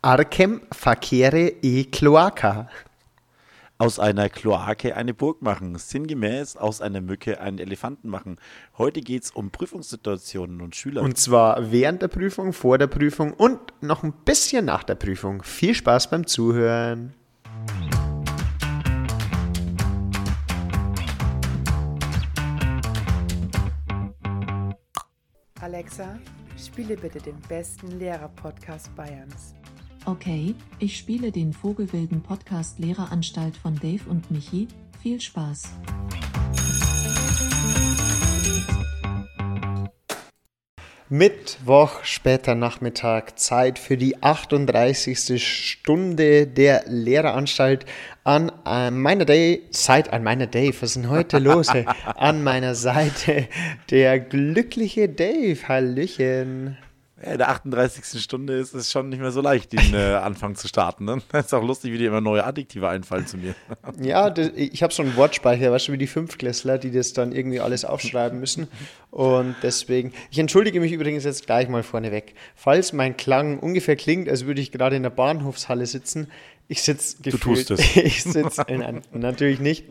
Archem facere e cloaca. Aus einer Kloake eine Burg machen. Sinngemäß aus einer Mücke einen Elefanten machen. Heute geht es um Prüfungssituationen und Schüler. Und zwar während der Prüfung, vor der Prüfung und noch ein bisschen nach der Prüfung. Viel Spaß beim Zuhören. Alexa, spiele bitte den besten Lehrer-Podcast Bayerns. Okay, ich spiele den Vogelwilden Podcast Lehreranstalt von Dave und Michi. Viel Spaß. Mittwoch, später Nachmittag, Zeit für die 38. Stunde der Lehreranstalt an äh, meiner Day, Seite, an meiner Dave, was ist denn heute los? an meiner Seite der glückliche Dave, Hallöchen. In der 38. Stunde ist es schon nicht mehr so leicht, den äh, Anfang zu starten. Ne? Das ist auch lustig, wie dir immer neue Adjektive einfallen zu mir. Ja, das, ich habe so einen Wortspeicher, weißt du, wie die Fünfklässler, die das dann irgendwie alles aufschreiben müssen. Und deswegen, ich entschuldige mich übrigens jetzt gleich mal vorneweg. Falls mein Klang ungefähr klingt, als würde ich gerade in der Bahnhofshalle sitzen, ich sitze gefühlt. tust es. Ich sitze in einer, natürlich nicht,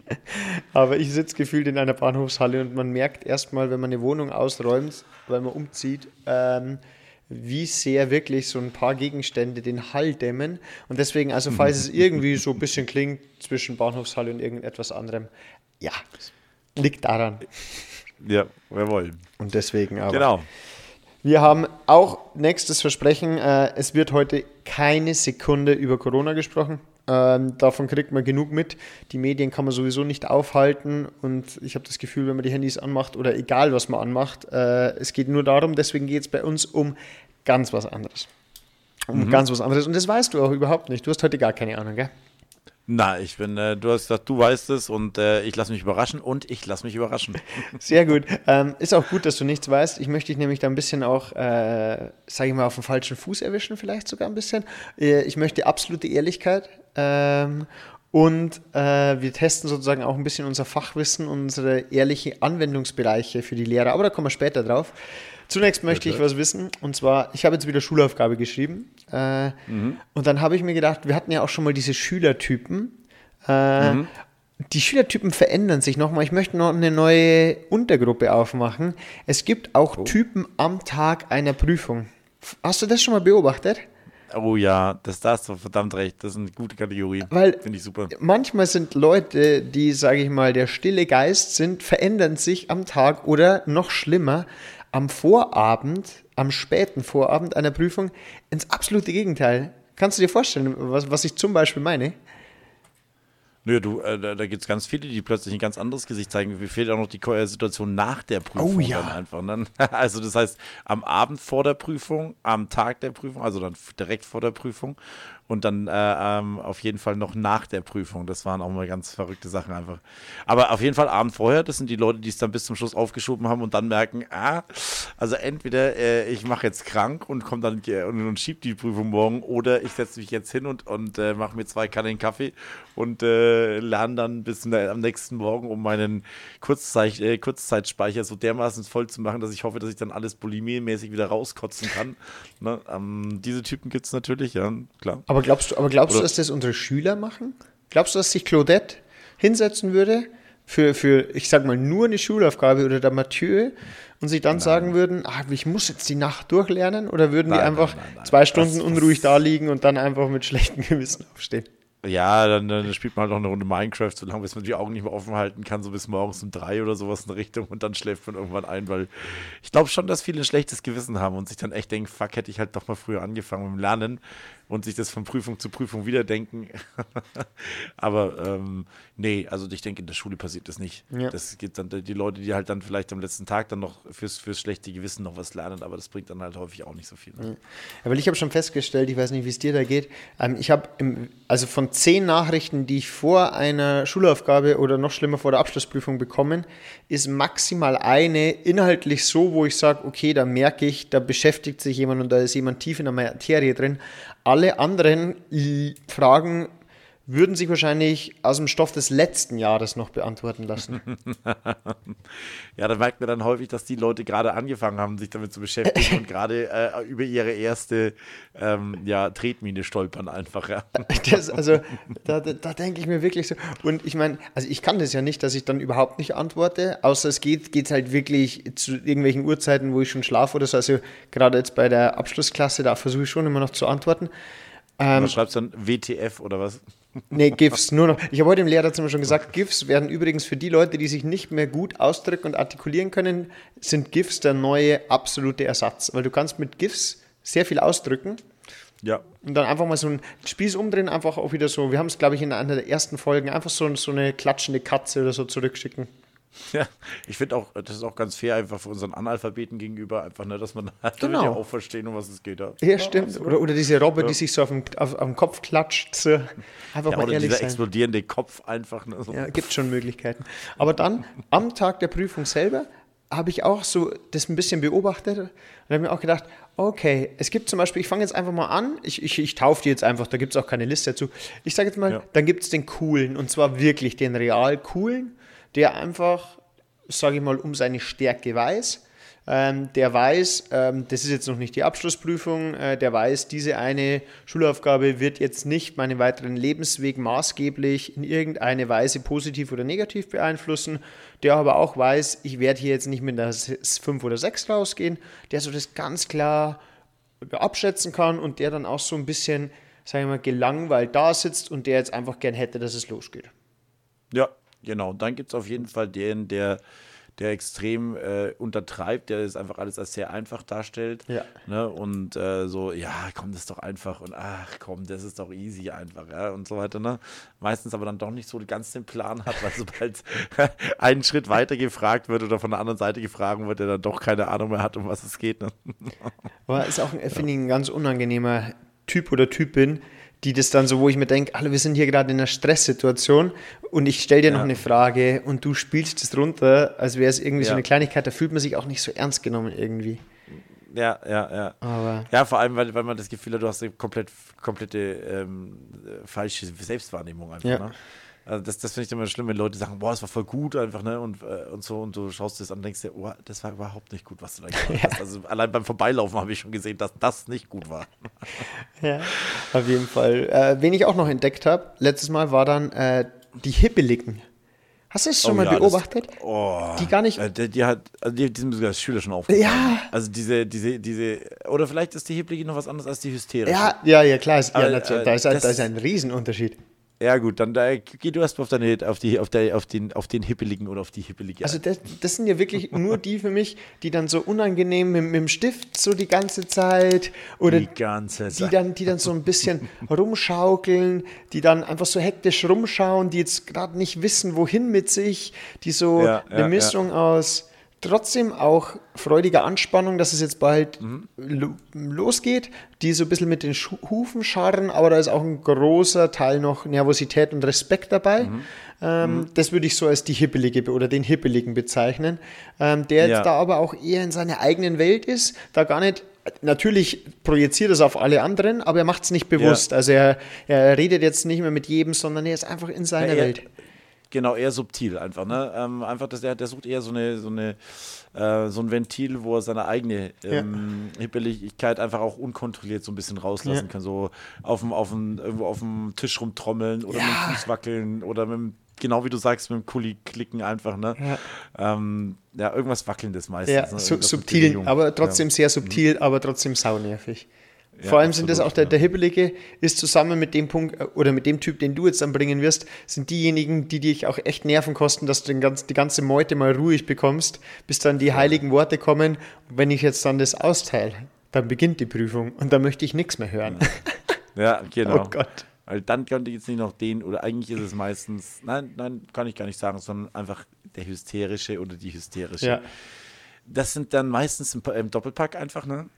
aber ich sitze gefühlt in einer Bahnhofshalle und man merkt erstmal, wenn man eine Wohnung ausräumt, weil man umzieht, ähm, wie sehr wirklich so ein paar Gegenstände den Hall dämmen. Und deswegen, also falls es irgendwie so ein bisschen klingt zwischen Bahnhofshalle und irgendetwas anderem, ja, liegt daran. Ja, jawohl. Und deswegen aber. Genau. Wir haben auch nächstes Versprechen, äh, es wird heute keine Sekunde über Corona gesprochen. Ähm, davon kriegt man genug mit. Die Medien kann man sowieso nicht aufhalten und ich habe das Gefühl, wenn man die Handys anmacht oder egal was man anmacht, äh, es geht nur darum, deswegen geht es bei uns um ganz was anderes. Um ganz was anderes und das weißt du auch überhaupt nicht. Du hast heute gar keine Ahnung, gell? Na, ich bin, äh, du hast gesagt, du weißt es und äh, ich lasse mich überraschen und ich lasse mich überraschen. Sehr gut. Ähm, ist auch gut, dass du nichts weißt. Ich möchte dich nämlich da ein bisschen auch, äh, sage ich mal, auf dem falschen Fuß erwischen, vielleicht sogar ein bisschen. Äh, ich möchte absolute Ehrlichkeit. Ähm, und äh, wir testen sozusagen auch ein bisschen unser Fachwissen, unsere ehrlichen Anwendungsbereiche für die Lehrer. Aber da kommen wir später drauf. Zunächst möchte ich was wissen. Und zwar, ich habe jetzt wieder Schulaufgabe geschrieben. Äh, Und dann habe ich mir gedacht, wir hatten ja auch schon mal diese Schülertypen. Äh, Die Schülertypen verändern sich nochmal. Ich möchte noch eine neue Untergruppe aufmachen. Es gibt auch Typen am Tag einer Prüfung. Hast du das schon mal beobachtet? Oh ja, das da hast du verdammt recht. Das ist eine gute Kategorie. Weil Finde ich super. manchmal sind Leute, die, sage ich mal, der stille Geist sind, verändern sich am Tag oder noch schlimmer, am Vorabend, am späten Vorabend einer Prüfung ins absolute Gegenteil. Kannst du dir vorstellen, was, was ich zum Beispiel meine? Nö, du, äh, da, da gibt es ganz viele, die plötzlich ein ganz anderes Gesicht zeigen. Mir fehlt auch noch die Situation nach der Prüfung Oh ja. dann einfach. Ne? Also das heißt, am Abend vor der Prüfung, am Tag der Prüfung, also dann direkt vor der Prüfung und dann äh, ähm, auf jeden Fall noch nach der Prüfung. Das waren auch mal ganz verrückte Sachen einfach. Aber auf jeden Fall Abend vorher, das sind die Leute, die es dann bis zum Schluss aufgeschoben haben und dann merken, ah, also entweder äh, ich mache jetzt krank und komme dann äh, und, und schieb die Prüfung morgen oder ich setze mich jetzt hin und, und äh, mache mir zwei Kannen Kaffee und äh, lerne dann bis ne, am nächsten Morgen, um meinen Kurzzeit, Kurzzeitspeicher so dermaßen voll zu machen, dass ich hoffe, dass ich dann alles bulimiemäßig wieder rauskotzen kann. ne? ähm, diese Typen gibt es natürlich, ja, klar. Aber glaubst du, aber glaubst du, dass das unsere Schüler machen? Glaubst du, dass sich Claudette hinsetzen würde für, für, ich sag mal, nur eine Schulaufgabe oder der Mathieu und sich dann sagen würden, ah, ich muss jetzt die Nacht durchlernen? Oder würden die Nein, einfach nein, nein, nein. zwei Stunden das- unruhig da liegen und dann einfach mit schlechtem Gewissen aufstehen? Ja, dann, dann spielt man halt noch eine Runde Minecraft, solange bis man die Augen nicht mehr offen halten kann, so bis morgens um drei oder sowas in Richtung und dann schläft man irgendwann ein, weil ich glaube schon, dass viele ein schlechtes Gewissen haben und sich dann echt denken, fuck, hätte ich halt doch mal früher angefangen mit dem Lernen und sich das von Prüfung zu Prüfung wieder denken. Aber ähm, nee, also ich denke, in der Schule passiert das nicht. Ja. Das gibt dann die Leute, die halt dann vielleicht am letzten Tag dann noch fürs, fürs schlechte Gewissen noch was lernen, aber das bringt dann halt häufig auch nicht so viel. Ne? Ja, weil ich habe schon festgestellt, ich weiß nicht, wie es dir da geht. Ähm, ich habe also von zehn Nachrichten, die ich vor einer Schulaufgabe oder noch schlimmer vor der Abschlussprüfung bekommen, ist maximal eine inhaltlich so, wo ich sage, okay, da merke ich, da beschäftigt sich jemand und da ist jemand tief in der Materie drin. Alle anderen Fragen würden sich wahrscheinlich aus dem Stoff des letzten Jahres noch beantworten lassen. ja, da merkt man dann häufig, dass die Leute gerade angefangen haben, sich damit zu beschäftigen und gerade äh, über ihre erste ähm, ja, Tretmine stolpern einfach. Ja. Das, also da, da, denke ich mir wirklich so. Und ich meine, also ich kann das ja nicht, dass ich dann überhaupt nicht antworte, außer es geht, geht halt wirklich zu irgendwelchen Uhrzeiten, wo ich schon schlafe oder so. Also gerade jetzt bei der Abschlussklasse, da versuche ich schon immer noch zu antworten. Ähm, was schreibst du dann? WTF oder was? Nee, GIFs, nur noch. Ich habe heute im Lehrerzimmer schon gesagt, GIFs werden übrigens für die Leute, die sich nicht mehr gut ausdrücken und artikulieren können, sind GIFs der neue absolute Ersatz. Weil du kannst mit GIFs sehr viel ausdrücken. Ja. Und dann einfach mal so ein Spieß umdrehen, einfach auch wieder so, wir haben es, glaube ich, in einer der ersten Folgen, einfach so, so eine klatschende Katze oder so zurückschicken. Ja, ich finde auch, das ist auch ganz fair einfach für unseren Analphabeten gegenüber, einfach, ne, dass man halt genau. ja auch verstehen, um was es geht. Ja, ja stimmt. Oder, oder diese Robbe, ja. die sich so auf dem, auf, auf dem Kopf klatscht. So. Einfach ja, mal oder ehrlich dieser sein. explodierende Kopf einfach. Ne, so. Ja, gibt schon Möglichkeiten. Aber dann, am Tag der Prüfung selber, habe ich auch so das ein bisschen beobachtet und habe mir auch gedacht, okay, es gibt zum Beispiel, ich fange jetzt einfach mal an, ich, ich, ich taufe die jetzt einfach, da gibt es auch keine Liste dazu. Ich sage jetzt mal, ja. dann gibt es den coolen und zwar wirklich den real coolen der einfach, sage ich mal, um seine Stärke weiß. Ähm, der weiß, ähm, das ist jetzt noch nicht die Abschlussprüfung, äh, der weiß, diese eine Schulaufgabe wird jetzt nicht meinen weiteren Lebensweg maßgeblich in irgendeine Weise positiv oder negativ beeinflussen. Der aber auch weiß, ich werde hier jetzt nicht mit einer 5 oder 6 rausgehen, der so das ganz klar abschätzen kann und der dann auch so ein bisschen, sage ich mal, gelangweilt da sitzt und der jetzt einfach gern hätte, dass es losgeht. Ja, Genau, dann gibt es auf jeden Fall den, der, der extrem äh, untertreibt, der das einfach alles als sehr einfach darstellt. Ja. Ne? Und äh, so, ja, komm, das ist doch einfach und ach komm, das ist doch easy einfach, ja, und so weiter. Ne? Meistens aber dann doch nicht so ganz den Plan hat, weil sobald einen Schritt weiter gefragt wird oder von der anderen Seite gefragt wird, der dann doch keine Ahnung mehr hat, um was es geht. Ne? Aber ist auch, finde ich, ein ganz unangenehmer Typ oder Typin, die das dann so, wo ich mir denke, alle, wir sind hier gerade in einer Stresssituation und ich stelle dir ja. noch eine Frage und du spielst das runter, als wäre es irgendwie ja. so eine Kleinigkeit, da fühlt man sich auch nicht so ernst genommen irgendwie. Ja, ja, ja. Aber ja, vor allem, weil, weil man das Gefühl hat, du hast eine komplett, komplette ähm, falsche Selbstwahrnehmung einfach. Ja. Ne? Also das, das finde ich immer schlimm, wenn Leute sagen, boah, es war voll gut einfach, ne? Und, äh, und so, und du schaust das an und denkst dir, oh, das war überhaupt nicht gut, was du da gemacht ja. hast. Also allein beim Vorbeilaufen habe ich schon gesehen, dass das nicht gut war. ja, auf jeden Fall. Äh, wen ich auch noch entdeckt habe, letztes Mal war dann äh, die Hippeligen. Hast du es schon oh, mal ja, beobachtet? Das, oh, die gar nicht. Äh, die, die, hat, also die, die sind sogar als Schüler schon aufgefallen. Ja. Also diese, diese, diese, oder vielleicht ist die Hippelige noch was anderes als die Hysterische. Ja, ja, ja, klar. Ist, ja, natürlich, äh, da, ist, da ist ein Riesenunterschied. Ja, gut, dann da, geh du erstmal auf, deine, auf, die, auf, der, auf, den, auf den Hippeligen oder auf die Hippelige. Also, das, das sind ja wirklich nur die für mich, die dann so unangenehm mit, mit, dem Stift so die ganze Zeit oder die, ganze Zeit. die, dann, die dann so ein bisschen rumschaukeln, die dann einfach so hektisch rumschauen, die jetzt gerade nicht wissen, wohin mit sich, die so ja, eine ja, Mischung ja. aus trotzdem auch freudiger Anspannung, dass es jetzt bald mhm. lo losgeht, die so ein bisschen mit den Schu Hufen scharren, aber da ist auch ein großer Teil noch Nervosität und Respekt dabei. Mhm. Ähm, mhm. Das würde ich so als die Hippelige oder den Hippeligen bezeichnen, ähm, der ja. jetzt da aber auch eher in seiner eigenen Welt ist, da gar nicht Natürlich projiziert es auf alle anderen, aber er macht es nicht bewusst. Ja. Also er, er redet jetzt nicht mehr mit jedem, sondern er ist einfach in seiner ja, er, Welt. Genau, eher subtil einfach. Ne? Ähm, einfach, dass der, der sucht eher so eine, so eine äh, so ein Ventil, wo er seine eigene ähm, ja. Hippeligkeit einfach auch unkontrolliert so ein bisschen rauslassen ja. kann. So auf dem, auf dem, irgendwo auf dem Tisch rumtrommeln oder ja. mit dem Fuß wackeln oder mit dem, genau wie du sagst, mit dem Kuli klicken einfach, ne? Ja, ähm, ja irgendwas Wackelndes meistens. Ja, ne? su subtil, aber trotzdem sehr subtil, mhm. aber trotzdem saunervig. Ja, Vor allem absolut, sind das auch der, der Hibbelige ist zusammen mit dem Punkt äh, oder mit dem Typ, den du jetzt dann bringen wirst, sind diejenigen, die dich auch echt Nerven kosten, dass du den ganz, die ganze Meute mal ruhig bekommst, bis dann die heiligen Worte kommen. Und wenn ich jetzt dann das austeile, dann beginnt die Prüfung und dann möchte ich nichts mehr hören. Ja, genau. oh Gott. Weil dann könnte ich jetzt nicht noch den, oder eigentlich ist es meistens, nein, nein, kann ich gar nicht sagen, sondern einfach der Hysterische oder die Hysterische. Ja. Das sind dann meistens im, im Doppelpack einfach, ne?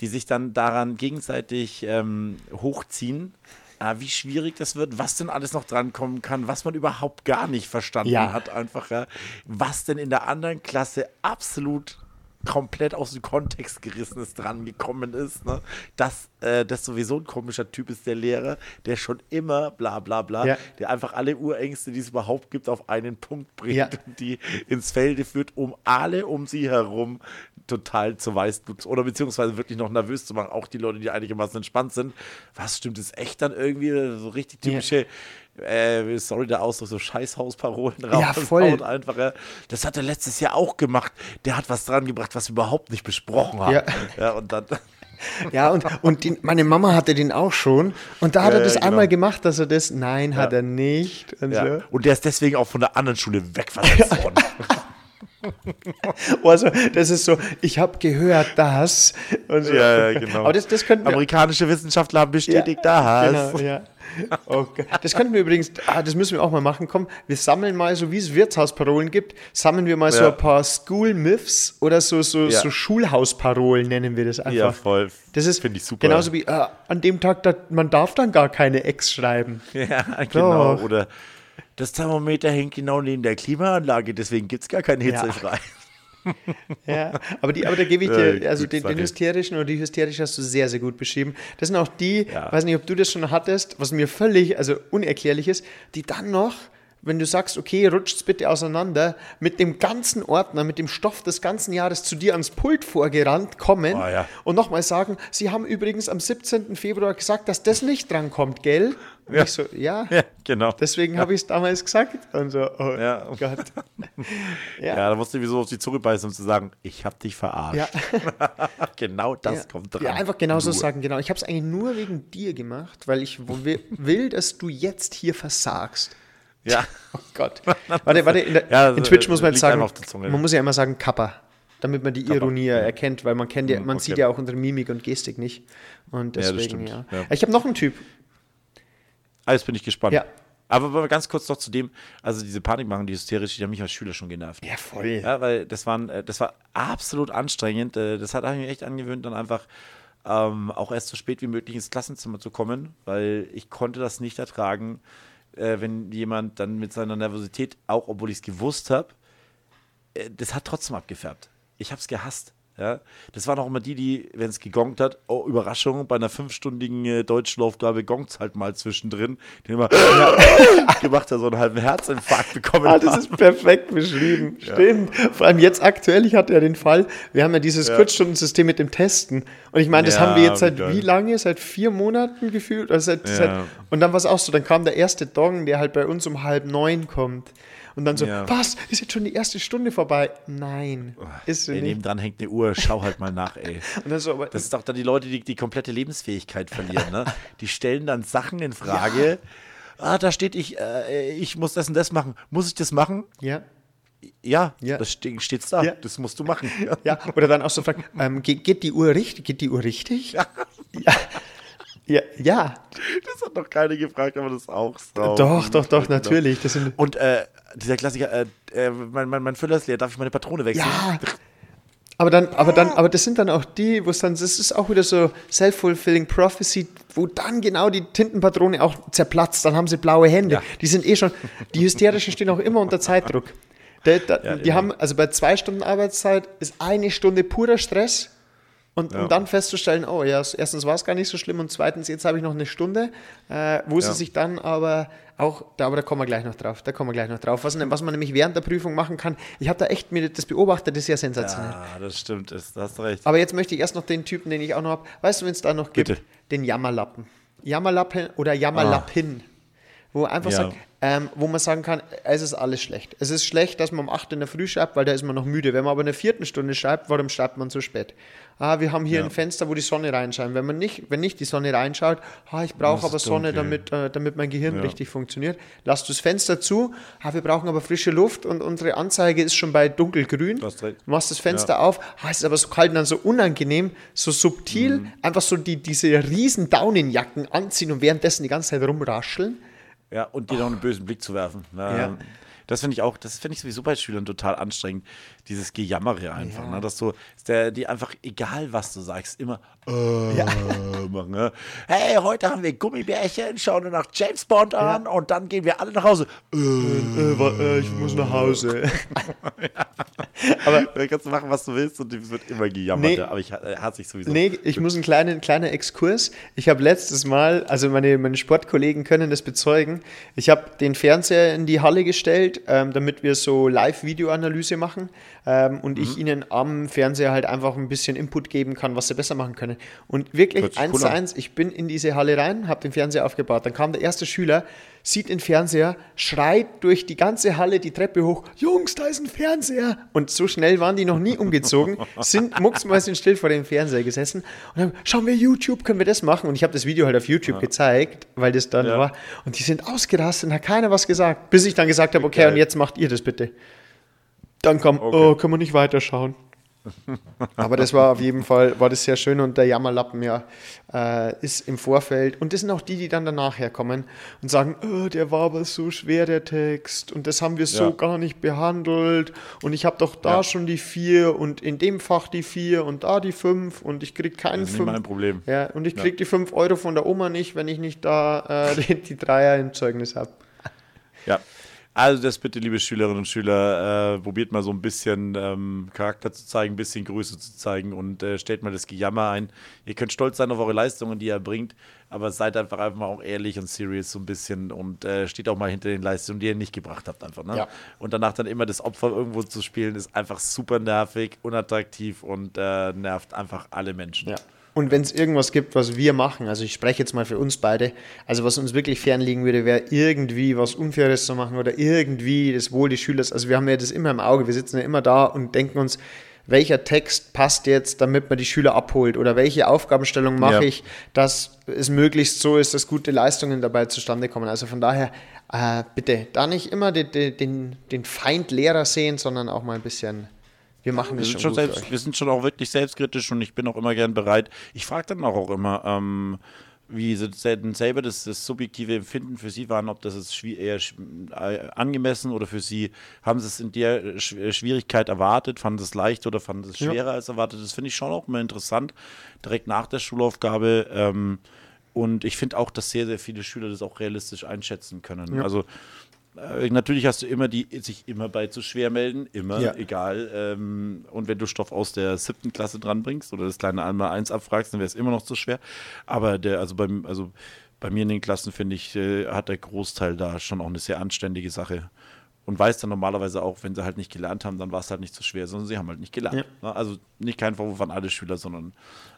Die sich dann daran gegenseitig ähm, hochziehen. Äh, wie schwierig das wird, was denn alles noch drankommen kann, was man überhaupt gar nicht verstanden ja. hat, einfach, ja, was denn in der anderen Klasse absolut komplett aus dem Kontext gerissen ist, dran gekommen ist. Ne? Das äh, das sowieso ein komischer Typ ist, der Lehrer, der schon immer bla bla bla, Ja. der einfach alle Urängste, die es überhaupt gibt, auf einen Punkt bringt Ja. und die ins Felde führt, um alle um sie herum total zu weiß oder beziehungsweise wirklich noch nervös zu machen. Auch die Leute, die einigermaßen entspannt sind. Was stimmt es echt dann irgendwie so richtig Ja. Äh, sorry der Ausdruck, so Scheißhausparolen Ja, voll. Und einfach, ja, das hat er letztes Jahr auch gemacht. Der hat was dran gebracht, was wir überhaupt nicht besprochen haben. Ja. ja und dann. Ja, und, und die, meine Mama hatte den auch schon. Und da hat Ja, er das genau. einmal gemacht, dass er das, nein, hat Ja. er nicht. Und Ja. so. Und der ist deswegen auch von der anderen Schule wegversetzt worden. Also, das ist so, ich habe gehört, dass. Und so. Ja, ja, genau. Aber das, das könnten wir. Amerikanische Wissenschaftler haben bestätigt, das. Genau, ja. Okay. Das könnten wir übrigens, ah, das müssen wir auch mal machen. Komm, wir sammeln mal, so wie es Wirtshausparolen gibt, sammeln wir mal so Ja. ein paar School Myths oder so, so, Ja. so Schulhausparolen nennen wir das einfach. Ja, voll. Das ist Finde ich super. Genauso wie äh, an dem Tag, da, man darf dann gar keine Ex schreiben. Ja, genau. Doch. Oder das Thermometer hängt genau neben der Klimaanlage, deswegen gibt es gar keinen Hitzefrei. Ja, aber, die, aber da gebe ich Ja, dir, also gut, den, den hysterischen oder die hysterische hast du sehr, sehr gut beschrieben. Das sind auch die, Ja. weiß nicht, ob du das schon hattest, was mir völlig, also unerklärlich ist, die dann noch, wenn du sagst, okay, rutscht's bitte auseinander, mit dem ganzen Ordner, mit dem Stoff des ganzen Jahres zu dir ans Pult vorgerannt kommen Oh, ja. und nochmal sagen, sie haben übrigens am 17. Februar gesagt, dass das nicht drankommt, gell? Ja. ich so, ja, Ja, genau. deswegen habe ich es damals gesagt. Und so, oh Ja. Gott. ja, da musste ich mir so auf die Zunge beißen, um zu sagen, ich habe dich verarscht. Ja. genau das ja. kommt dran. Ja, einfach genau so sagen, genau. Ich habe es eigentlich nur wegen dir gemacht, weil ich will, dass du jetzt hier versagst. Ja. Oh Gott. Warte, warte, in, der, Ja, in Twitch muss man jetzt sagen, man muss ja immer sagen Kappa, damit man die Ironie erkennt, weil man kennt ja, man okay. sieht ja auch unsere Mimik und Gestik nicht. Und Ja, deswegen, ja. ja. Ich habe noch einen Typ. Ah, jetzt bin ich gespannt. Ja. Aber ganz kurz noch zu dem, also diese Panikmachen, die hysterisch, die haben mich als Schüler schon genervt. Ja, voll. Ja, weil das, waren, äh, das war absolut anstrengend. Äh, Das hat ich mir echt angewöhnt, dann einfach ähm, auch erst so spät wie möglich ins Klassenzimmer zu kommen, weil ich konnte das nicht ertragen, äh, wenn jemand dann mit seiner Nervosität, auch obwohl ich es gewusst habe, äh, das hat trotzdem abgefärbt. Ich habe es gehasst. Ja, das waren auch immer die, die, wenn es gegongt hat, oh, Überraschung, bei einer fünfstündigen äh, Deutschlaufgabe gongt es halt mal zwischendrin, den immer gemacht hat, so einen halben Herzinfarkt bekommen. Ah, das ist perfekt beschrieben. Stimmt. Vor allem jetzt aktuell, ich hatte ja den Fall, wir haben ja dieses Kurzstundensystem mit dem Testen. Und ich meine, das Ja, haben wir jetzt seit wie geil. wie lange? Seit vier Monaten gefühlt? Also seit, Ja. seit, und dann war es auch so, dann kam der erste Dong, der halt bei uns um halb neun kommt. Und dann so, Ja. was? Ist jetzt schon die erste Stunde vorbei? Nein, ist sie Ey, nicht. nebendran hängt eine Uhr, schau halt mal nach, ey. So, aber, Das ist auch dann die Leute, die die komplette Lebensfähigkeit verlieren, ne? Die stellen dann Sachen in Frage. Ah, da steht ich, äh, ich muss das und das machen. Muss ich das machen? ja. Ja, Ja. das ste steht's da. Ja. Das musst du machen. Ja, oder dann auch so fragen, ähm, geht, geht die Uhr richtig? Geht die Uhr richtig? Ja. Ja, ja. Das hat noch keine gefragt, aber das ist auch so. Doch, doch, doch, Genau. natürlich. Das sind, Und äh, dieser Klassiker, äh, äh, mein, mein, mein Füller ist leer, darf ich meine Patrone wechseln? Ja. Aber dann, aber dann, aber das sind dann auch die, wo es dann, das ist auch wieder so self-fulfilling prophecy, wo dann genau die Tintenpatrone auch zerplatzt, dann haben sie blaue Hände. Ja. Die sind eh schon, die Hysterischen stehen auch immer unter Zeitdruck. Da, Ja, die immer. haben, also bei zwei Stunden Arbeitszeit ist eine Stunde purer Stress. Und Ja. um dann festzustellen, oh ja, erstens war es gar nicht so schlimm und zweitens, jetzt habe ich noch eine Stunde, äh, wo sie Ja. sich dann aber auch, da, aber da kommen wir gleich noch drauf, da kommen wir gleich noch drauf, was, was man nämlich während der Prüfung machen kann. Ich habe da echt mir das beobachtet, das ist ja sensationell. Ja, das stimmt, das, da hast du recht. Aber jetzt möchte ich erst noch den Typen, den ich auch noch habe. Weißt du, wenn es da noch gibt? Bitte. Den Jammerlappen. Jammerlappen oder Jammerlappin. Wo einfach Ja. sagt, ähm, wo man sagen kann, es ist alles schlecht. Es ist schlecht, dass man um 8 in der Früh schreibt, weil da ist man noch müde. Wenn man aber in der vierten Stunde schreibt, warum schreibt man so spät? Ah, wir haben hier Ja. ein Fenster, wo die Sonne reinscheint. Wenn man nicht, wenn nicht die Sonne reinschaut, ah, ich brauche aber Sonne, damit, äh, damit mein Gehirn Ja. richtig funktioniert. Lass du das Fenster zu, ah, wir brauchen aber frische Luft und unsere Anzeige ist schon bei dunkelgrün. Du machst das Fenster auf, ah, es ist aber so kalt und dann so unangenehm, so subtil, Mhm. einfach so die, diese riesen Daunenjacken anziehen und währenddessen die ganze Zeit rumrascheln. Ja, und dir noch einen bösen Blick zu werfen. Ne? Ja. Das finde ich auch, das finde ich sowieso bei Schülern total anstrengend, dieses Gejammere einfach, ja. ne? dass du, der, die einfach, egal was du sagst, immer äh, ja. machen, ne? Hey, heute haben wir Gummibärchen, schauen wir nach James Bond an ja. und dann gehen wir alle nach Hause. Äh, äh, ich muss nach Hause. Aber dann kannst du machen, was du willst und es wird immer gejammert. Nee, aber ich äh, hat sich sowieso. Nee, ich muss einen kleinen, kleiner Exkurs. Ich habe letztes Mal, also meine, meine Sportkollegen können das bezeugen, ich habe den Fernseher in die Halle gestellt, ähm, damit wir so Live-Videoanalyse machen ähm, und mhm. ich ihnen am Fernseher halt einfach ein bisschen Input geben kann, was sie besser machen können. Und wirklich eins zu eins, ich bin in diese Halle rein, habe den Fernseher aufgebaut. Dann kam der erste Schüler, sieht den Fernseher, schreit durch die ganze Halle die Treppe hoch: Jungs, da ist ein Fernseher! Und so schnell waren die noch nie umgezogen, sind mucksmäuschen still vor dem Fernseher gesessen und dann schauen wir YouTube, können wir das machen? Und ich habe das Video halt auf YouTube ja. gezeigt, weil das dann ja. war. Und die sind ausgerastet und hat keiner was gesagt, bis ich dann gesagt habe: Okay, Geil. und jetzt macht ihr das bitte. Dann kam, okay. oh, können wir nicht weiterschauen. Aber das war auf jeden Fall, war das sehr schön und der Jammerlappen ja äh, ist im Vorfeld. Und das sind auch die, die dann danach herkommen und sagen, oh, der war aber so schwer, der Text und das haben wir so ja. gar nicht behandelt und ich habe doch da ja. schon die vier und in dem Fach die vier und da die fünf und ich krieg keinen das ist fünf. mein Problem. Ja, und ich krieg ja. die fünf Euro von der Oma nicht, wenn ich nicht da äh, die, die Dreier im Zeugnis habe. Ja, also das bitte, liebe Schülerinnen und Schüler, äh, probiert mal so ein bisschen ähm, Charakter zu zeigen, ein bisschen Größe zu zeigen und äh, stellt mal das Gejammer ein. Ihr könnt stolz sein auf eure Leistungen, die ihr bringt, aber seid einfach einfach mal auch ehrlich und serious so ein bisschen und äh, steht auch mal hinter den Leistungen, die ihr nicht gebracht habt einfach. Ne? Ja. Und danach dann immer das Opfer irgendwo zu spielen, ist einfach super nervig, unattraktiv und äh, nervt einfach alle Menschen. Ja. Und wenn es irgendwas gibt, was wir machen, also ich spreche jetzt mal für uns beide, also was uns wirklich fernliegen würde, wäre irgendwie was Unfaires zu machen oder irgendwie das Wohl des Schülers. Also wir haben ja das immer im Auge, wir sitzen ja immer da und denken uns, welcher Text passt jetzt, damit man die Schüler abholt oder welche Aufgabenstellung mache ja. ich, dass es möglichst so ist, dass gute Leistungen dabei zustande kommen. Also von daher äh, bitte da nicht immer den, den, den Feind Lehrer sehen, sondern auch mal ein bisschen wir machen das wir schon, schon selbst, Wir sind schon auch wirklich selbstkritisch und ich bin auch immer gern bereit. Ich frage dann auch, auch immer, ähm, wie sie selber das, das, subjektive Empfinden für sie waren, ob das ist eher äh, angemessen oder für sie, haben sie es in der äh, Schwierigkeit erwartet, fanden sie es leicht oder fanden sie es schwerer ja. als erwartet. Das finde ich schon auch immer interessant, direkt nach der Schulaufgabe. Ähm, und ich finde auch, dass sehr, sehr viele Schüler das auch realistisch einschätzen können. Ja. Also natürlich hast du immer die, sich immer bei zu schwer melden, immer, ja. egal. Ähm, und wenn du Stoff aus der siebten Klasse dranbringst oder das kleine einmal eins abfragst, dann wäre es immer noch zu schwer. Aber der, also beim, also bei mir in den Klassen, finde ich, äh, hat der Großteil da schon auch eine sehr anständige Sache und weiß dann normalerweise auch, wenn sie halt nicht gelernt haben, dann war es halt nicht so schwer, sondern sie haben halt nicht gelernt. Ja. Ne? Also nicht kein Vorwurf an alle Schüler, sondern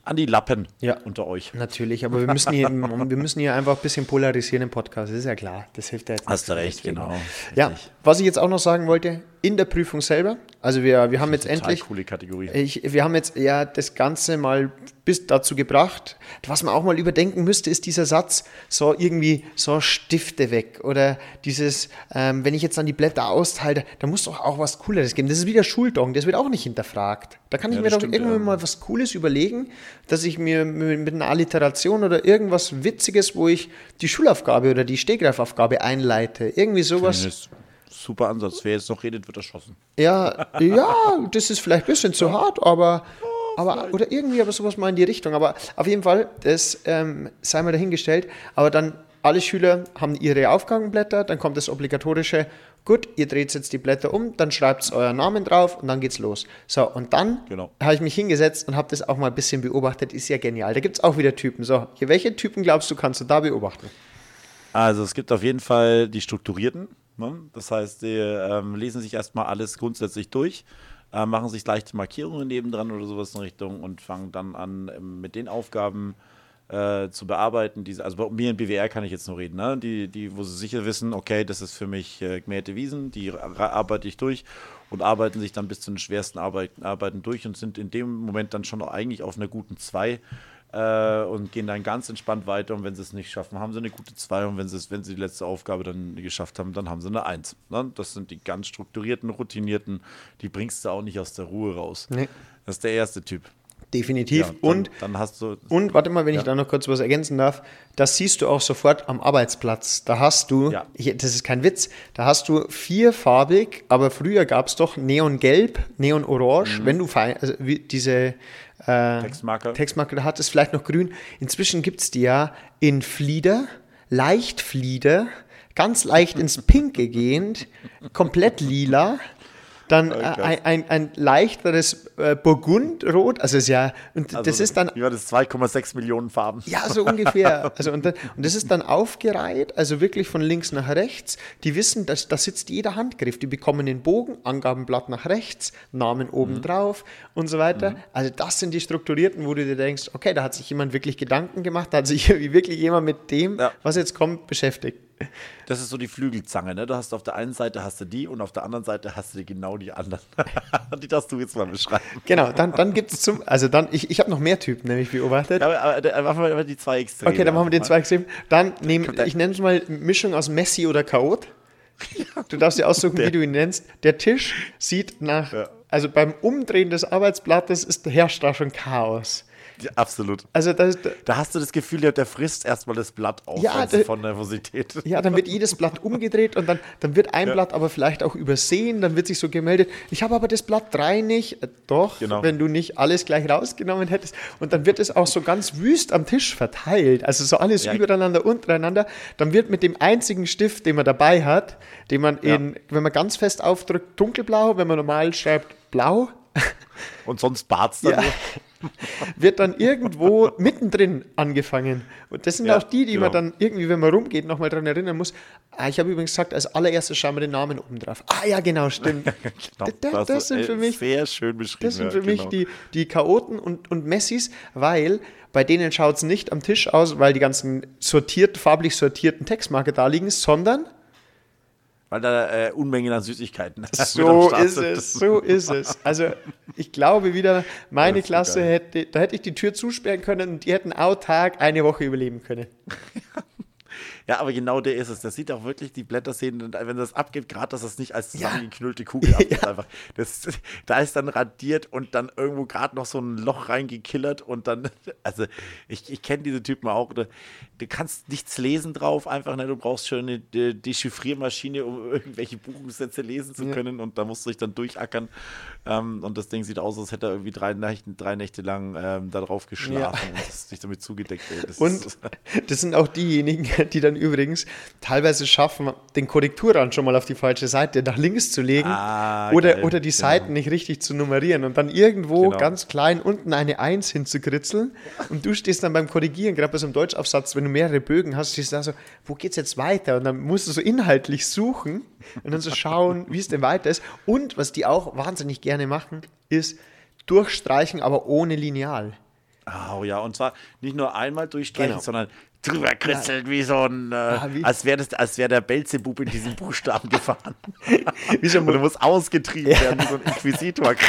an die Lappen ja. unter euch. Natürlich, aber wir müssen, hier, wir müssen hier einfach ein bisschen polarisieren im Podcast, das ist ja klar. Das hilft ja jetzt. Hast du recht, genau. Ja, was ich jetzt auch noch sagen wollte, in der Prüfung selber, also wir, wir haben jetzt endlich. coole Kategorie. Ich, wir haben jetzt ja das Ganze mal bis dazu gebracht. Was man auch mal überdenken müsste, ist dieser Satz, so irgendwie so Stifte weg. Oder dieses, ähm, wenn ich jetzt dann die Blätter austeile, da muss doch auch was Cooleres geben. Das ist wieder Schuldong, das wird auch nicht hinterfragt. Da kann ich ja, mir doch stimmt, irgendwann ja. mal was Cooles überlegen, dass ich mir mit einer Alliteration oder irgendwas Witziges, wo ich die Schulaufgabe oder die Stegreifaufgabe einleite. Irgendwie sowas super Ansatz. Wer jetzt noch redet, wird erschossen. Ja, ja, das ist vielleicht ein bisschen zu hart, aber, aber oder irgendwie aber sowas mal in die Richtung. Aber auf jeden Fall, das ähm, sei mal dahingestellt. Aber dann alle Schüler haben ihre Aufgabenblätter, dann kommt das obligatorische. Gut, ihr dreht jetzt die Blätter um, dann schreibt euren Namen drauf und dann geht's los. So, und dann genau. habe ich mich hingesetzt und habe das auch mal ein bisschen beobachtet. Ist ja genial. Da gibt es auch wieder Typen. So, welche Typen glaubst du, kannst du da beobachten? Also, es gibt auf jeden Fall die strukturierten. Ne? Das heißt, die ähm, lesen sich erstmal alles grundsätzlich durch, äh, machen sich leichte Markierungen nebendran oder sowas in Richtung und fangen dann an ähm, mit den Aufgaben äh, zu bearbeiten. Diese, also bei mir in BWR kann ich jetzt nur reden, ne? die, die, wo sie sicher wissen, okay, das ist für mich äh, gemähte Wiesen, die arbeite ich durch und arbeiten sich dann bis zu den schwersten Arbeiten, Arbeiten durch und sind in dem Moment dann schon eigentlich auf einer guten 2 äh, und gehen dann ganz entspannt weiter. Und wenn sie es nicht schaffen, haben sie eine gute 2. Und wenn sie, wenn sie die letzte Aufgabe dann geschafft haben, dann haben sie eine 1. Ne? Das sind die ganz strukturierten, routinierten, die bringst du auch nicht aus der Ruhe raus. Nee. Das ist der erste Typ. Definitiv. Ja, dann, und, dann hast du. und warte mal, wenn ich Ja. da noch kurz was ergänzen darf, das siehst du auch sofort am Arbeitsplatz. Da hast du, Ja. ich, das ist kein Witz, da hast du vierfarbig, aber früher gab es doch Neongelb, Neonorange, wenn du fein, also diese äh, Textmarker. Textmarker da hattest, vielleicht noch grün. Inzwischen gibt es die ja in Flieder, leicht Flieder, ganz leicht ins Pinke gehend, komplett lila. Dann äh, krass. ein, ein, ein leichteres äh, Burgundrot, also ist ja, und Also, das ist dann war das? 2,6 Millionen Farben. ja, so ungefähr. Also und, dann, und das ist dann aufgereiht, also wirklich von links nach rechts. Die wissen, dass da sitzt jeder Handgriff. Die bekommen den Bogen, Angabenblatt nach rechts, Namen oben Mhm. drauf und so weiter. Also das sind die strukturierten, wo du dir denkst, okay, da hat sich jemand wirklich Gedanken gemacht, da hat sich wirklich jemand mit dem, Ja. was jetzt kommt, beschäftigt. Das ist so die Flügelzange, ne? Du hast auf der einen Seite hast du die und auf der anderen Seite hast du genau die anderen. die darfst du jetzt mal beschreiben. Genau, dann, dann gibt es zum, also dann, ich, ich habe noch mehr Typen nämlich beobachtet. Ja, aber, aber, machen wir mal die zwei Extreme. Okay, dann machen wir den zwei extrem. Dann nehmen, der- ich nenne es mal Mischung aus Messi oder Chaot. Du darfst dir aussuchen, wie du ihn nennst. Der Tisch sieht nach, Ja. also beim Umdrehen des Arbeitsblattes ist, herrscht da schon Chaos. Ja, absolut. Also das, Da hast du das Gefühl, der, frisst erstmal das Blatt auf Ja, der- von Nervosität. ja, dann wird jedes Blatt umgedreht und dann, dann wird ein Blatt aber vielleicht auch übersehen, dann wird sich so gemeldet, ich habe aber das Blatt 3 nicht. Äh, Doch, Genau. wenn du nicht alles gleich rausgenommen hättest. Und dann wird es auch so ganz wüst am Tisch verteilt. Also so alles Ja. übereinander, untereinander. Dann wird mit dem einzigen Stift, den man dabei hat, den man Ja. in, wenn man ganz fest aufdrückt, dunkelblau, wenn man normal schreibt, blau, Und sonst bart's dann Ja. nur. wird dann irgendwo mittendrin angefangen. Und das sind Ja, auch die, die genau. man dann irgendwie, wenn man rumgeht, nochmal dran erinnern muss. Ah, ich habe übrigens gesagt, als allererstes schauen wir den Namen oben drauf. Ah ja, genau, stimmt. Genau, Da- da- hast das du, sind für mich- sehr schön beschrieben. Das sind für mich genau. die, die Chaoten und, und Messis, weil bei denen schaut es nicht am Tisch aus, weil die ganzen sortiert, farblich sortierten Textmarker da liegen, sondern Weil da äh, Unmengen an Süßigkeiten so ist es, so ist es. Also ich glaube wieder, meine Klasse geil. hätte, da hätte ich die Tür zusperren können und die hätten autark eine Woche überleben können. Ja, aber genau der ist es. Das sieht auch wirklich, die Blätter sehen, und wenn das abgeht, gerade, dass das nicht als zusammengeknüllte Kugel abgeht, einfach. Das, da ist dann radiert und dann irgendwo gerade noch so ein Loch reingekillert und dann, also ich, ich kenne diese Typen auch. Du, du kannst nichts lesen drauf, einfach, ne? Du brauchst schon eine De- Dechiffriermaschine, um irgendwelche Buchungssätze lesen zu können und da musst du dich dann durchackern. Ähm, und das Ding sieht aus, als hätte er irgendwie drei Nächte, drei Nächte lang ähm, da drauf geschlafen und ist sich damit zugedeckt. Das Und das sind auch diejenigen, die dann übrigens teilweise schaffen, den Korrekturrand schon mal auf die falsche Seite nach links zu legen Ah, oder, geil. oder die Genau. Seiten nicht richtig zu nummerieren und dann irgendwo Genau. ganz klein unten eine Eins hinzukritzeln und du stehst dann beim Korrigieren, gerade bei so einem Deutschaufsatz, wenn du mehrere Bögen hast, stehst du da so, wo geht's jetzt weiter? Und dann musst du so inhaltlich suchen und dann so schauen, wie es denn weiter ist. Und was die auch wahnsinnig gerne machen, ist durchstreichen, aber ohne Lineal. Oh ja, und zwar nicht nur einmal durchstreichen, Genau. sondern drüber kritzeln wie so ein, äh, Ah, wie- als wäre wär der Belzebub in diesen Buchstaben gefahren. Wie ein Und du musst ausgetrieben werden wie so ein Inquisitor.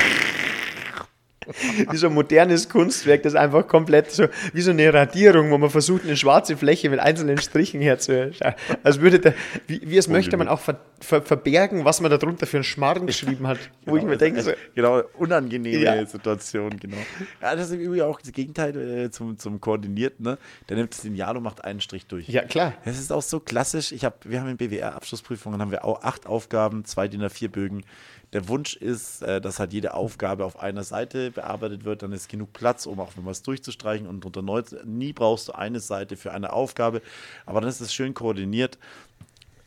wie so ein modernes Kunstwerk, das einfach komplett so, wie so eine Radierung, wo man versucht, eine schwarze Fläche mit einzelnen Strichen herzustellen. Als würde der, wie, wie es möchte man auch ver, ver, verbergen, was man darunter für einen Schmarrn geschrieben hat. Wo ich mir denke, so, genau, unangenehme Ja. Situation, genau. Ja, das ist Übrigen auch das Gegenteil äh, zum, zum Koordinierten, ne? Der nimmt das Lineal und macht einen Strich durch. ja klar. Es ist auch so klassisch. Ich hab, wir haben in BWR-Abschlussprüfungen haben wir auch acht Aufgaben, zwei DIN A4-Bögen. Der Wunsch ist, äh, dass halt jede Aufgabe auf einer Seite bearbeitet wird. Dann ist genug Platz, um auch mal was durchzustreichen. Und unter neu, nie brauchst du eine Seite für eine Aufgabe. Aber dann ist es schön koordiniert.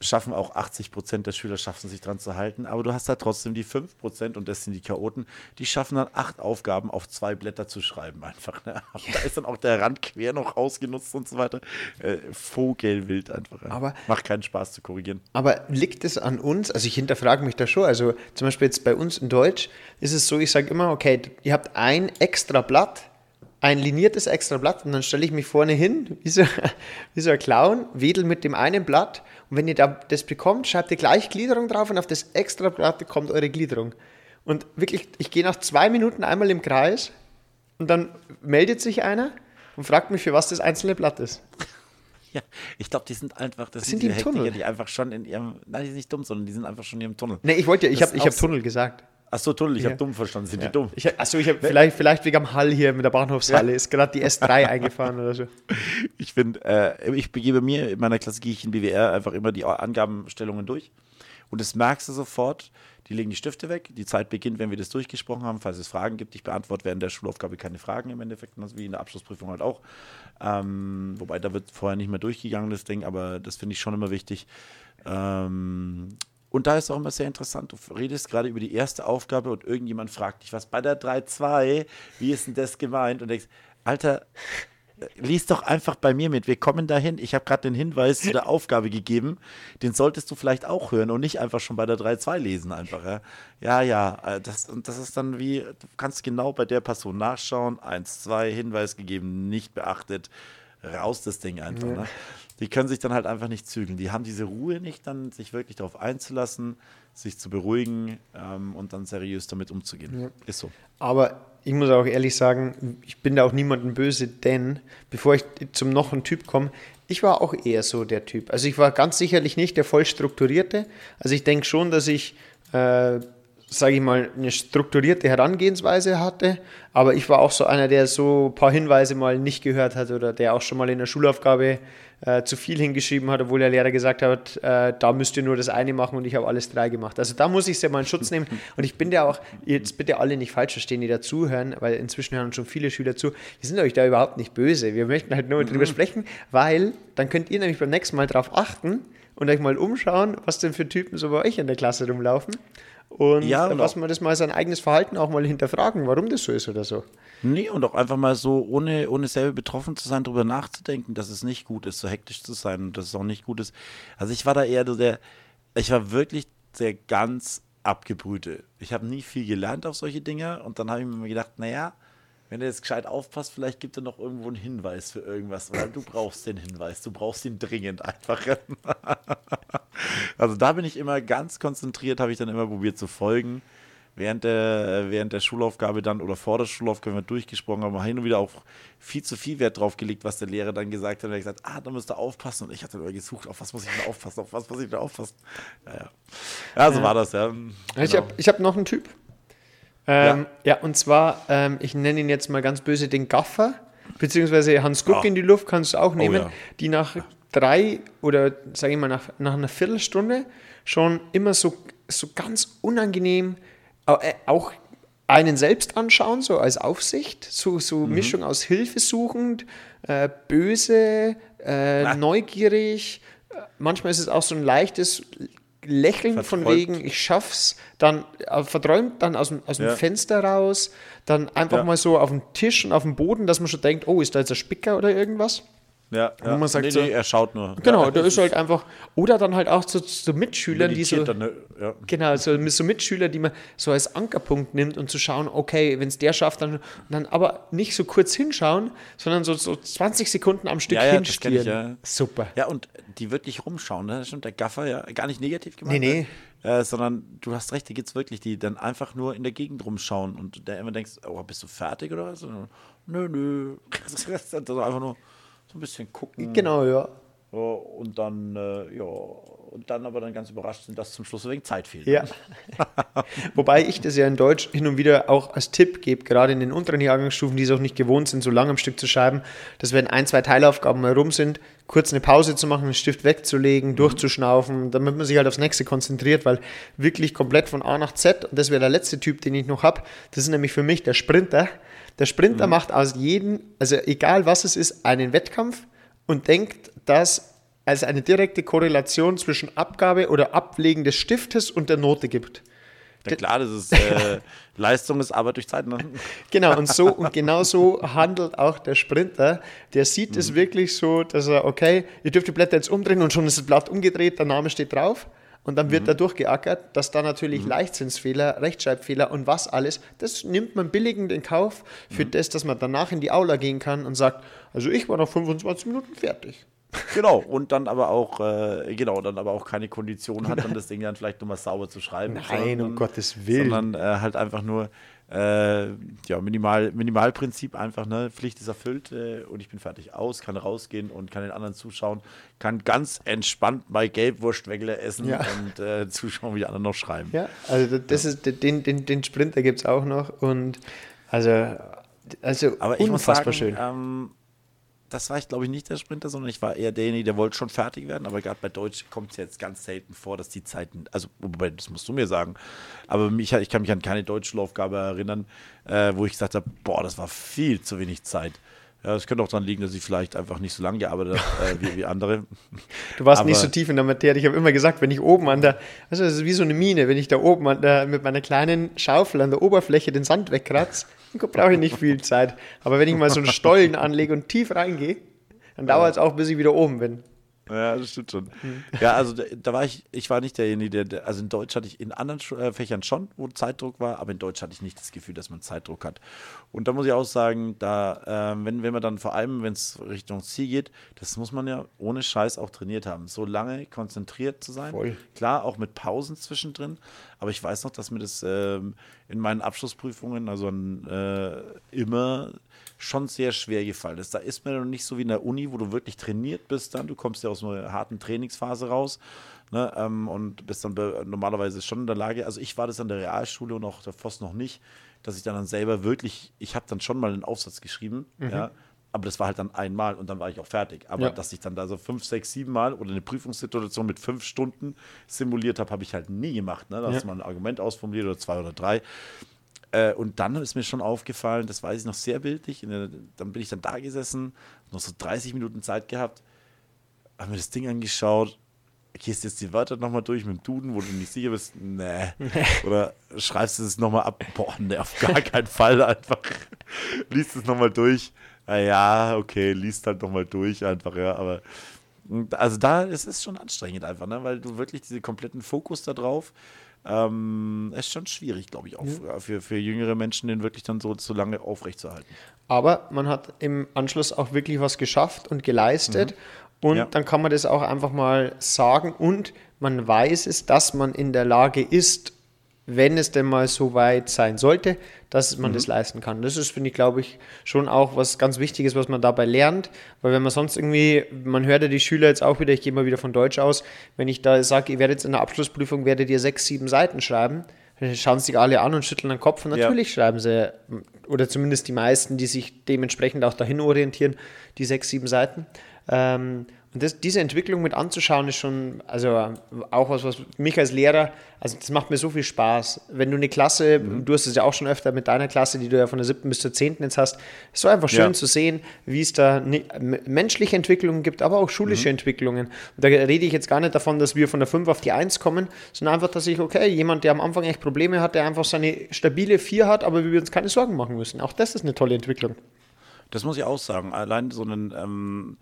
Schaffen auch 80 Prozent der Schüler schaffen sich dran zu halten. Aber du hast halt trotzdem die 5 Prozent und das sind die Chaoten. Die schaffen dann acht Aufgaben auf zwei Blätter zu schreiben einfach. Ne? Da ist dann auch der Rand quer noch ausgenutzt und so weiter. Äh, Vogelwild einfach. Aber- Macht keinen Spaß zu korrigieren. Aber liegt es an uns? Also ich hinterfrage mich da schon. Also zum Beispiel jetzt bei uns in Deutsch ist es so, ich sage immer, okay, ihr habt ein extra Blatt, ein liniertes extra Blatt und dann stelle ich mich vorne hin, wie so, wie so ein Clown, wedel mit dem einen Blatt und wenn ihr da das bekommt, schreibt ihr gleich Gliederung drauf und auf das extra Blatt kommt eure Gliederung. Und wirklich, ich gehe nach zwei Minuten einmal im Kreis und dann meldet sich einer und fragt mich, für was das einzelne Blatt ist. Ja, ich glaube, die sind einfach, das Sind sind die die im Hektiker, Tunnel? die einfach schon in ihrem, nein, die sind nicht dumm, sondern die sind einfach schon in ihrem Tunnel. Nee, ich wollte ja, ich habe hab Tunnel gesagt. Achso, Tunnel, ich Ja. habe dumm verstanden. Sind Ja. die dumm? Ich, achso, ich habe vielleicht, vielleicht wegen am Hall hier mit der Bahnhofshalle. Ist gerade die S3 eingefahren oder so. Ich finde, äh, ich begebe mir in meiner Klasse gehe ich in BWR einfach immer die Angabenstellungen durch. Und das merkst du sofort. Die legen die Stifte weg. Die Zeit beginnt, wenn wir das durchgesprochen haben. Falls es Fragen gibt, ich beantworte während der Schulaufgabe keine Fragen im Endeffekt, also wie in der Abschlussprüfung halt auch. Ähm, wobei da wird vorher nicht mehr durchgegangen, das Ding, aber das finde ich schon immer wichtig. Ähm, und da ist auch immer sehr interessant, du redest gerade über die erste Aufgabe und irgendjemand fragt dich was bei der 3.2, wie ist denn das gemeint? Und denkst, Alter, lies doch einfach bei mir mit. Wir kommen dahin. Ich habe gerade den Hinweis zu der Aufgabe gegeben. Den solltest du vielleicht auch hören und nicht einfach schon bei der 3.2 lesen einfach. Ja, ja, ja äh, das, und das ist dann wie, du kannst genau bei der Person nachschauen. 1, 2, Hinweis gegeben, nicht beachtet. Raus das Ding einfach. Ne? Die können sich dann halt einfach nicht zügeln. Die haben diese Ruhe nicht, dann sich wirklich darauf einzulassen, sich zu beruhigen ähm, und dann seriös damit umzugehen. Ist so. Aber ich muss auch ehrlich sagen, ich bin da auch niemandem böse, denn bevor ich zum noch einen Typ komme, ich war auch eher so der Typ. Also ich war ganz sicherlich nicht der voll strukturierte. Also ich denke schon, dass ich, äh, sage ich mal, eine strukturierte Herangehensweise hatte. Aber ich war auch so einer, der so ein paar Hinweise mal nicht gehört hat oder der auch schon mal in der Schulaufgabe äh, zu viel hingeschrieben hat, obwohl der Lehrer gesagt hat, äh, da müsst ihr nur das eine machen und ich habe alles drei gemacht. Also da muss ich es ja mal in Schutz nehmen. Und ich bin ja auch, jetzt bitte alle nicht falsch verstehen, die dazuhören, weil inzwischen hören schon viele Schüler zu. Wir sind euch da überhaupt nicht böse. Wir möchten halt nur drüber sprechen, weil dann könnt ihr nämlich beim nächsten Mal drauf achten und euch mal umschauen, was denn für Typen so bei euch in der Klasse rumlaufen. Und Ja, auch- man das mal sein eigenes Verhalten auch mal hinterfragen, warum das so ist oder so. Nee, und auch einfach mal so, ohne, ohne selber betroffen zu sein, darüber nachzudenken, dass es nicht gut ist, so hektisch zu sein und dass es auch nicht gut ist. Also ich war da eher so der, ich war wirklich der ganz abgebrühte. Ich habe nie viel gelernt auf solche Dinge und dann habe ich mir gedacht, naja, wenn du jetzt gescheit aufpasst, vielleicht gibt er noch irgendwo einen Hinweis für irgendwas, weil du brauchst den Hinweis, du brauchst ihn dringend einfach. also da bin ich immer ganz konzentriert, habe ich dann immer probiert zu folgen während der, während der Schulaufgabe dann oder vor der Schulaufgabe wenn wir durchgesprochen haben, hin und wieder auch viel zu viel Wert drauf gelegt, was der Lehrer dann gesagt hat. Er hat gesagt, ah, da müsst ihr aufpassen. Und ich hatte immer gesucht, auf was muss ich denn aufpassen, auf was muss ich denn aufpassen. Ja, ja. ja so war das, ja. Ich Genau. habe ich hab noch einen Typ. Ähm, ja. und zwar, ähm, ich nenne ihn jetzt mal ganz böse den Gaffer, beziehungsweise Hans Guck Ah. in die Luft kannst du auch nehmen, ja. die nach drei oder sage ich mal nach, nach einer Viertelstunde schon immer so, so ganz unangenehm äh, auch einen selbst anschauen, so als Aufsicht, so, so Mhm. Mischung aus hilfesuchend, äh, böse, äh, Na. neugierig. Äh, Manchmal ist es auch so ein leichtes Lächeln von Verträumt. wegen, ich schaff's, dann äh, verträumt dann aus dem, aus dem Ja. Fenster raus, dann einfach Ja. mal so auf dem Tisch und auf dem Boden, dass man schon denkt, oh, ist da jetzt ein Spicker oder irgendwas? Ja, ja. man sagt nee, so- nee, er schaut nur. Genau, ja, da ist halt einfach, oder dann halt auch zu, zu Mitschülern, die so, dann, ne? ja. genau, so, so Mitschüler, die man so als Ankerpunkt nimmt und zu schauen, okay, wenn es der schafft, dann, dann aber nicht so kurz hinschauen, sondern so, so 20 Sekunden am Stück Ja, ja, hinstieren. ich, ja. Super. Ja, und die wirklich rumschauen, ne? Das stimmt, der Gaffer, ja, gar nicht negativ gemeint. Nee, ne? Äh, sondern du hast recht, die gibt es wirklich, die dann einfach nur in der Gegend rumschauen und der immer denkst, oh, bist du fertig oder was? Nö, nö. Das ist einfach nur so ein bisschen gucken. Genau, ja. Und dann, äh, ja, und dann aber dann ganz überrascht sind, dass zum Schluss wegen Zeit fehlt. Ja. Wobei ich das ja in Deutsch hin und wieder auch als Tipp gebe, gerade in den unteren Jahrgangsstufen, die es auch nicht gewohnt sind, so lange am Stück zu schreiben, dass wenn ein, zwei Teilaufgaben mal rum sind, kurz eine Pause zu machen, den Stift wegzulegen, durchzuschnaufen, damit man sich halt aufs nächste konzentriert, weil wirklich komplett von A nach Z, und das wäre der letzte Typ, den ich noch habe, das ist nämlich für mich der Sprinter. Der Sprinter macht aus jedem, also egal was es ist, einen Wettkampf und denkt, dass es eine direkte Korrelation zwischen Abgabe oder Ablegen des Stiftes und der Note gibt. Ja, klar, das ist, äh, Leistung ist Arbeit durch Zeit. Ne? Genau, und so und genau so handelt auch der Sprinter. Der sieht es wirklich so, dass er, okay, ihr dürft die Blätter jetzt umdrehen und schon ist das Blatt umgedreht, der Name steht drauf. Und dann wird da durchgeackert, dass da natürlich Leichtsinnsfehler, Rechtschreibfehler und was alles, das nimmt man billigend in Kauf für das, dass man danach in die Aula gehen kann und sagt, also ich war nach 25 Minuten fertig. Genau, und dann aber auch, äh, genau, dann aber auch keine Kondition hat, dann das Ding dann vielleicht nochmal sauber zu schreiben. Nein, sondern, um Gottes Willen. Sondern äh, halt einfach nur, äh, ja, Minimal, Minimalprinzip einfach, ne, Pflicht ist erfüllt äh, und ich bin fertig aus, kann rausgehen und kann den anderen zuschauen, kann ganz entspannt bei Gelbwurstwägler essen Ja. und äh, zuschauen, wie die anderen noch schreiben. Ja, also das ist den, den, den Sprinter gibt es auch noch und also, also Aber ich muss unfassbar sagen, schön. ähm, das war ich, glaube ich, nicht der Sprinter, sondern ich war eher derjenige, der wollte schon fertig werden. Aber gerade bei Deutsch kommt es jetzt ganz selten vor, dass die Zeiten, also das musst du mir sagen, aber mich, ich kann mich an keine Deutschlaufgabe erinnern, äh, wo ich gesagt habe, boah, das war viel zu wenig Zeit. Ja, das könnte auch daran liegen, dass ich vielleicht einfach nicht so lange gearbeitet habe äh, wie, wie andere. Du warst nicht aber- so tief in der Materie. Ich habe immer gesagt, wenn ich oben an der, also das ist wie so eine Mine, wenn ich da oben an der, mit meiner kleinen Schaufel an der Oberfläche den Sand wegkratze, dann brauche ich nicht viel Zeit. Aber wenn ich mal so einen Stollen anlege und tief reingehe, dann dauert es auch, bis ich wieder oben bin. Ja, das stimmt schon. Ja, also da, da war ich, ich war nicht derjenige, der, also in Deutsch hatte ich in anderen Schu- äh, Fächern schon, wo Zeitdruck war, aber in Deutsch hatte ich nicht das Gefühl, dass man Zeitdruck hat. Und da muss ich auch sagen, da, ähm, wenn, wenn man dann vor allem, wenn es Richtung Ziel geht, das muss man ja ohne Scheiß auch trainiert haben. So lange konzentriert zu sein. Voll. Klar, auch mit Pausen zwischendrin, aber ich weiß noch, dass mir das ähm, in meinen Abschlussprüfungen, also äh, immer schon sehr schwer gefallen ist. Da ist mir noch nicht so wie in der Uni, wo du wirklich trainiert bist dann. Du kommst ja aus einer harten Trainingsphase raus ne, ähm, und bist dann normalerweise schon in der Lage, also ich war das an der Realschule und auch der Voss noch nicht, dass ich dann, dann selber wirklich, ich habe dann schon mal einen Aufsatz geschrieben, ja, aber das war halt dann einmal und dann war ich auch fertig. Aber Ja. dass ich dann da so fünf, sechs, sieben Mal oder eine Prüfungssituation mit fünf Stunden simuliert habe, habe ich halt nie gemacht. Ne? Da Ja. hast du mal ein Argument ausformuliert oder zwei oder drei. Äh, und dann ist mir schon aufgefallen, das weiß ich noch sehr bildlich, der, dann bin ich dann da gesessen, noch so 30 Minuten Zeit gehabt, habe mir das Ding angeschaut, gehst jetzt die Wörter nochmal durch mit dem Duden, wo du nicht sicher bist, nee. Oder schreibst du es nochmal ab, boah, nee, auf gar keinen Fall einfach. liest es nochmal durch. Na ja, okay, liest halt nochmal durch einfach, ja, aber und also da es ist schon anstrengend einfach, ne? weil du wirklich diese kompletten Fokus da drauf, ähm, ist schon schwierig, glaube ich, auch für, für, für jüngere Menschen, den wirklich dann so, so lange aufrechtzuerhalten. Aber man hat im Anschluss auch wirklich was geschafft und geleistet. Und Ja. dann kann man das auch einfach mal sagen. Und man weiß es, dass man in der Lage ist, wenn es denn mal so weit sein sollte, dass man das leisten kann. Das ist, finde ich, glaube ich, schon auch was ganz Wichtiges, was man dabei lernt. Weil wenn man sonst irgendwie, man hört ja die Schüler jetzt auch wieder, ich gehe mal wieder von Deutsch aus, wenn ich da sage, ihr werdet jetzt in der Abschlussprüfung, werdet ihr sechs, sieben Seiten schreiben, dann schauen sich alle an und schütteln den Kopf. Und Ja. natürlich schreiben sie, oder zumindest die meisten, die sich dementsprechend auch dahin orientieren, die sechs, sieben Seiten. Ähm, und das, diese Entwicklung mit anzuschauen, ist schon, also äh, auch was, was mich als Lehrer, also das macht mir so viel Spaß. Wenn du eine Klasse, Mhm. du hast es ja auch schon öfter mit deiner Klasse, die du ja von der siebten bis zur zehnten jetzt hast, ist so einfach schön Ja. zu sehen, wie es da ne, menschliche Entwicklungen gibt, aber auch schulische Mhm. Entwicklungen. Und da rede ich jetzt gar nicht davon, dass wir von der 5 auf die 1 kommen, sondern einfach, dass ich, okay, jemand, der am Anfang echt Probleme hat, der einfach seine stabile 4 hat, aber wir uns keine Sorgen machen müssen. Auch das ist eine tolle Entwicklung. Das muss ich auch sagen. Allein so einen, ähm,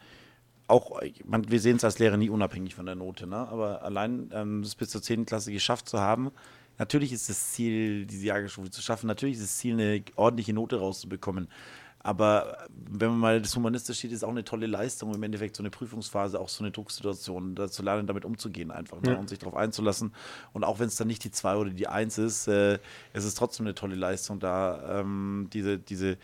auch, man, wir sehen es als Lehrer nie unabhängig von der Note, ne? aber allein ähm, das bis zur 10. Klasse geschafft zu haben, natürlich ist das Ziel, diese Jahrgangsstufe zu schaffen, natürlich ist das Ziel, eine ordentliche Note rauszubekommen. Aber wenn man mal das Humanistisch steht, ist auch eine tolle Leistung, im Endeffekt so eine Prüfungsphase, auch so eine Drucksituation, da zu lernen, damit umzugehen einfach ne? Ja. und sich darauf einzulassen. Und auch wenn es dann nicht die 2 oder die 1 ist, äh, es ist trotzdem eine tolle Leistung, da ähm, diese, diese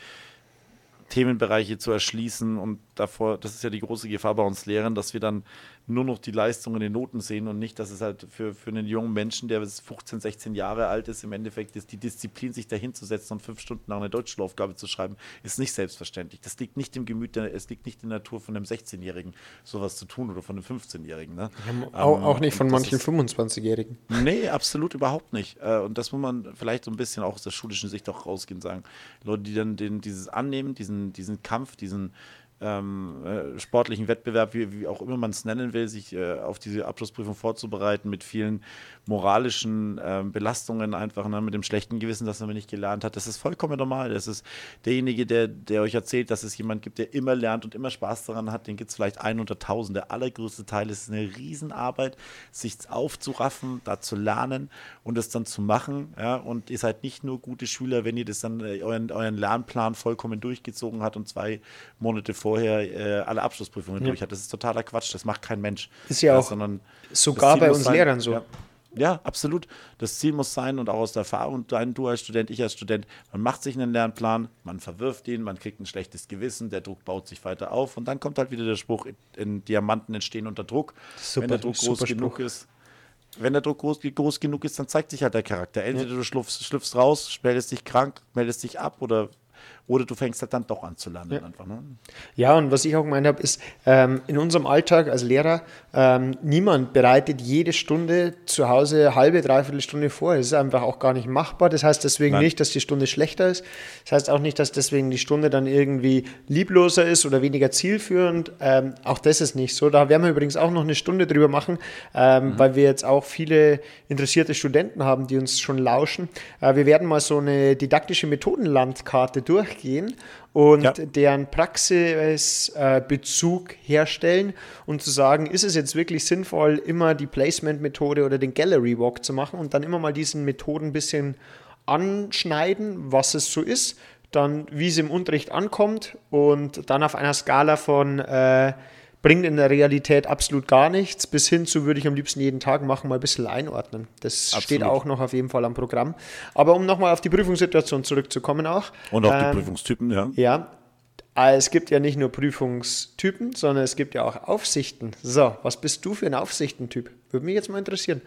Themenbereiche zu erschließen und davor, das ist ja die große Gefahr bei uns Lehrern, dass wir dann nur noch die Leistung in den Noten sehen und nicht, dass es halt für, für einen jungen Menschen, der bis 15, 16 Jahre alt ist, im Endeffekt ist die Disziplin, sich dahin zu setzen und fünf Stunden lang eine Deutschschulaufgabe zu schreiben, ist nicht selbstverständlich. Das liegt nicht im Gemüt, es liegt nicht in der Natur von einem 16-Jährigen, sowas zu tun oder von einem 15-Jährigen. Ne? Auch, Ähm, auch nicht von manchen ist- 25-Jährigen. Nee, absolut überhaupt nicht. Äh, Und das muss man vielleicht so ein bisschen auch aus der schulischen Sicht auch rausgehen sagen. Leute, die dann den, dieses annehmen, diesen, diesen Kampf, diesen ähm, äh, sportlichen Wettbewerb, wie, wie auch immer man es nennen will, sich äh, auf diese Abschlussprüfung vorzubereiten mit vielen moralischen ähm, Belastungen einfach, ne, mit dem schlechten Gewissen, dass man nicht gelernt hat. Das ist vollkommen normal. Das ist derjenige, der, der euch erzählt, dass es jemand gibt, der immer lernt und immer Spaß daran hat, den gibt es vielleicht ein unter tausend. Der allergrößte Teil ist eine Riesenarbeit, sich aufzuraffen, da zu lernen und es dann zu machen. Ja? Und ihr seid nicht nur gute Schüler, wenn ihr das dann äh, euren, euren Lernplan vollkommen durchgezogen habt und zwei Monate vorher äh, alle Abschlussprüfungen Ja. durch hat. Das ist totaler Quatsch, das macht kein Mensch. Ist ja Ja, auch sondern sogar bei uns sein- Lehrern so. Ja. Ja, absolut. Das Ziel muss sein und auch aus der Erfahrung, dein, du als Student, ich als Student, man macht sich einen Lernplan, man verwirft ihn, man kriegt ein schlechtes Gewissen, der Druck baut sich weiter auf und dann kommt halt wieder der Spruch, in, Diamanten entstehen unter Druck. Super- Wenn der Druck groß super genug Spruch. ist, wenn der Druck groß, groß genug ist, dann zeigt sich halt der Charakter. Entweder du schlüpfst raus, meldest dich krank, meldest dich ab oder, oder du fängst halt dann doch an zu lernen. Einfach, ne? Ja, und was ich auch gemeint habe, ist, ähm, in unserem Alltag als Lehrer, ähm, niemand bereitet jede Stunde zu Hause eine halbe, dreiviertel Stunde vor. Das ist einfach auch gar nicht machbar. Das heißt deswegen Nein. nicht, dass die Stunde schlechter ist. Das heißt auch nicht, dass deswegen die Stunde dann irgendwie liebloser ist oder weniger zielführend. Ähm, auch das ist nicht so. Da werden wir übrigens auch noch eine Stunde drüber machen, ähm, weil wir jetzt auch viele interessierte Studenten haben, die uns schon lauschen. Äh, wir werden mal so eine didaktische Methodenlandkarte durchgehen und Ja. deren Praxisbezug herstellen und zu sagen, ist es jetzt wirklich sinnvoll, immer die Placement-Methode oder den Gallery Walk zu machen und dann immer mal diesen Methoden ein bisschen anschneiden, was es so ist, dann wie es im Unterricht ankommt und dann auf einer Skala von äh, bringt in der Realität absolut gar nichts, bis hin zu würde ich am liebsten jeden Tag machen, mal ein bisschen einordnen. Das steht Absolut. auch noch auf jeden Fall am Programm. Aber um nochmal auf die Prüfungssituation zurückzukommen auch. Und auch ähm, die Prüfungstypen, ja. ja, äh, es gibt ja nicht nur Prüfungstypen, sondern es gibt ja auch Aufsichten. So, was bist du für ein Aufsichtentyp? Würde mich jetzt mal interessieren.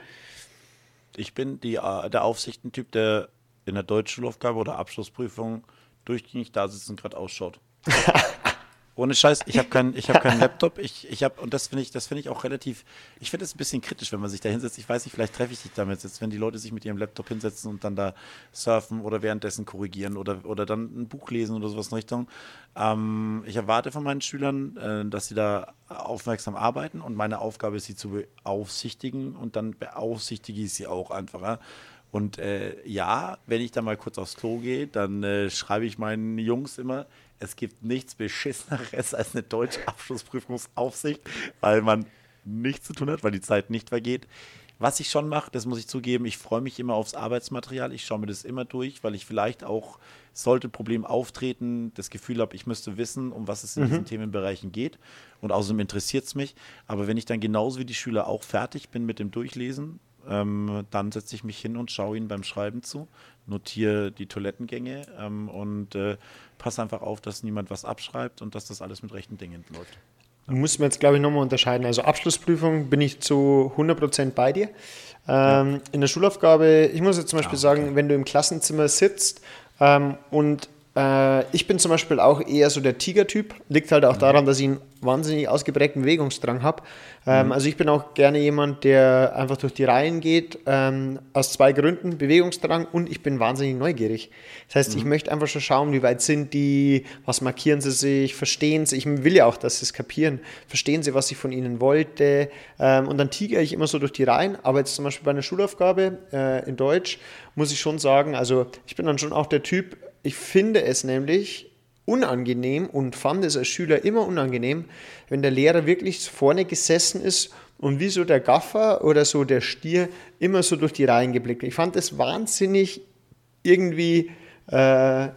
Ich bin die, äh, der Aufsichtentyp, der in der Deutschschulaufgabe oder Abschlussprüfung durchgängig da sitzt und gerade ausschaut. Ohne Scheiß, ich habe keinen ich hab keinen Laptop. Ich, ich habe, und das finde ich, das finde ich auch relativ, ich finde es ein bisschen kritisch, wenn man sich da hinsetzt. Ich weiß nicht, vielleicht treffe ich dich damit jetzt, wenn die Leute sich mit ihrem Laptop hinsetzen und dann da surfen oder währenddessen korrigieren oder, oder dann ein Buch lesen oder sowas in Richtung. Ähm, ich erwarte von meinen Schülern, äh, dass sie da aufmerksam arbeiten und meine Aufgabe ist, sie zu beaufsichtigen und dann beaufsichtige ich sie auch einfach. Ja? Und äh, ja, wenn ich da mal kurz aufs Klo gehe, dann äh, schreibe ich meinen Jungs immer, es gibt nichts Beschisseneres als eine deutsche Abschlussprüfungsaufsicht, weil man nichts zu tun hat, weil die Zeit nicht vergeht. Was ich schon mache, das muss ich zugeben, ich freue mich immer aufs Arbeitsmaterial. Ich schaue mir das immer durch, weil ich vielleicht auch, sollte ein Problem auftreten, das Gefühl habe, ich müsste wissen, um was es in diesen Themenbereichen geht. Und außerdem interessiert es mich. Aber wenn ich dann genauso wie die Schüler auch fertig bin mit dem Durchlesen, ähm, dann setze ich mich hin und schaue ihnen beim Schreiben zu, notiere die Toilettengänge ähm, und äh, passe einfach auf, dass niemand was abschreibt und dass das alles mit rechten Dingen läuft. Muss man jetzt, glaube ich, nochmal unterscheiden. Also Abschlussprüfung bin ich zu 100% bei dir. Ähm, In der Schulaufgabe, ich muss jetzt zum Beispiel Ah, sagen, wenn du im Klassenzimmer sitzt ähm, und ich bin zum Beispiel auch eher so der Tiger-Typ, liegt halt auch Mhm. daran, dass ich einen wahnsinnig ausgeprägten Bewegungsdrang habe. Ähm, Mhm. Also ich bin auch gerne jemand, der einfach durch die Reihen geht, ähm, aus zwei Gründen, Bewegungsdrang und ich bin wahnsinnig neugierig. Das heißt, Mhm. ich möchte einfach schon schauen, wie weit sind die, was markieren sie sich, verstehen sie, ich will ja auch, dass sie es kapieren, verstehen sie, was ich von ihnen wollte ähm, und dann tigere ich immer so durch die Reihen, aber jetzt zum Beispiel bei einer Schulaufgabe äh, in Deutsch muss ich schon sagen, also ich bin dann schon auch der Typ, ich finde es nämlich unangenehm und fand es als Schüler immer unangenehm, wenn der Lehrer wirklich vorne gesessen ist und wie so der Gaffer oder so der Stier immer so durch die Reihen geblickt. Ich fand es wahnsinnig irgendwie, äh,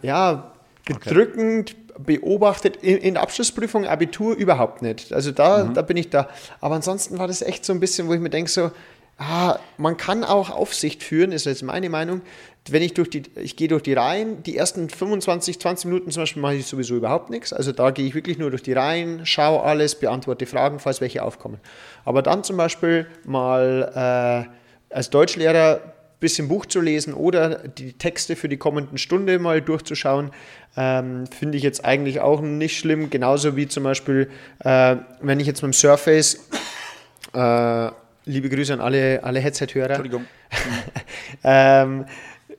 ja, bedrückend beobachtet. In, in der Abschlussprüfung, Abitur überhaupt nicht. Also da, da bin ich da. Aber ansonsten war das echt so ein bisschen, wo ich mir denke, so, ah, man kann auch Aufsicht führen, ist jetzt meine Meinung. Wenn ich durch die, ich gehe durch die Reihen, die ersten 25, 20 Minuten zum Beispiel mache ich sowieso überhaupt nichts. Also da gehe ich wirklich nur durch die Reihen, schaue alles, beantworte Fragen, falls welche aufkommen. Aber dann zum Beispiel mal äh, als Deutschlehrer ein bisschen Buch zu lesen oder die Texte für die kommenden Stunde mal durchzuschauen, ähm, finde ich jetzt eigentlich auch nicht schlimm. Genauso wie zum Beispiel, äh, wenn ich jetzt mit dem Surface, äh, liebe Grüße an alle, alle Headset-Hörer, Entschuldigung. ähm,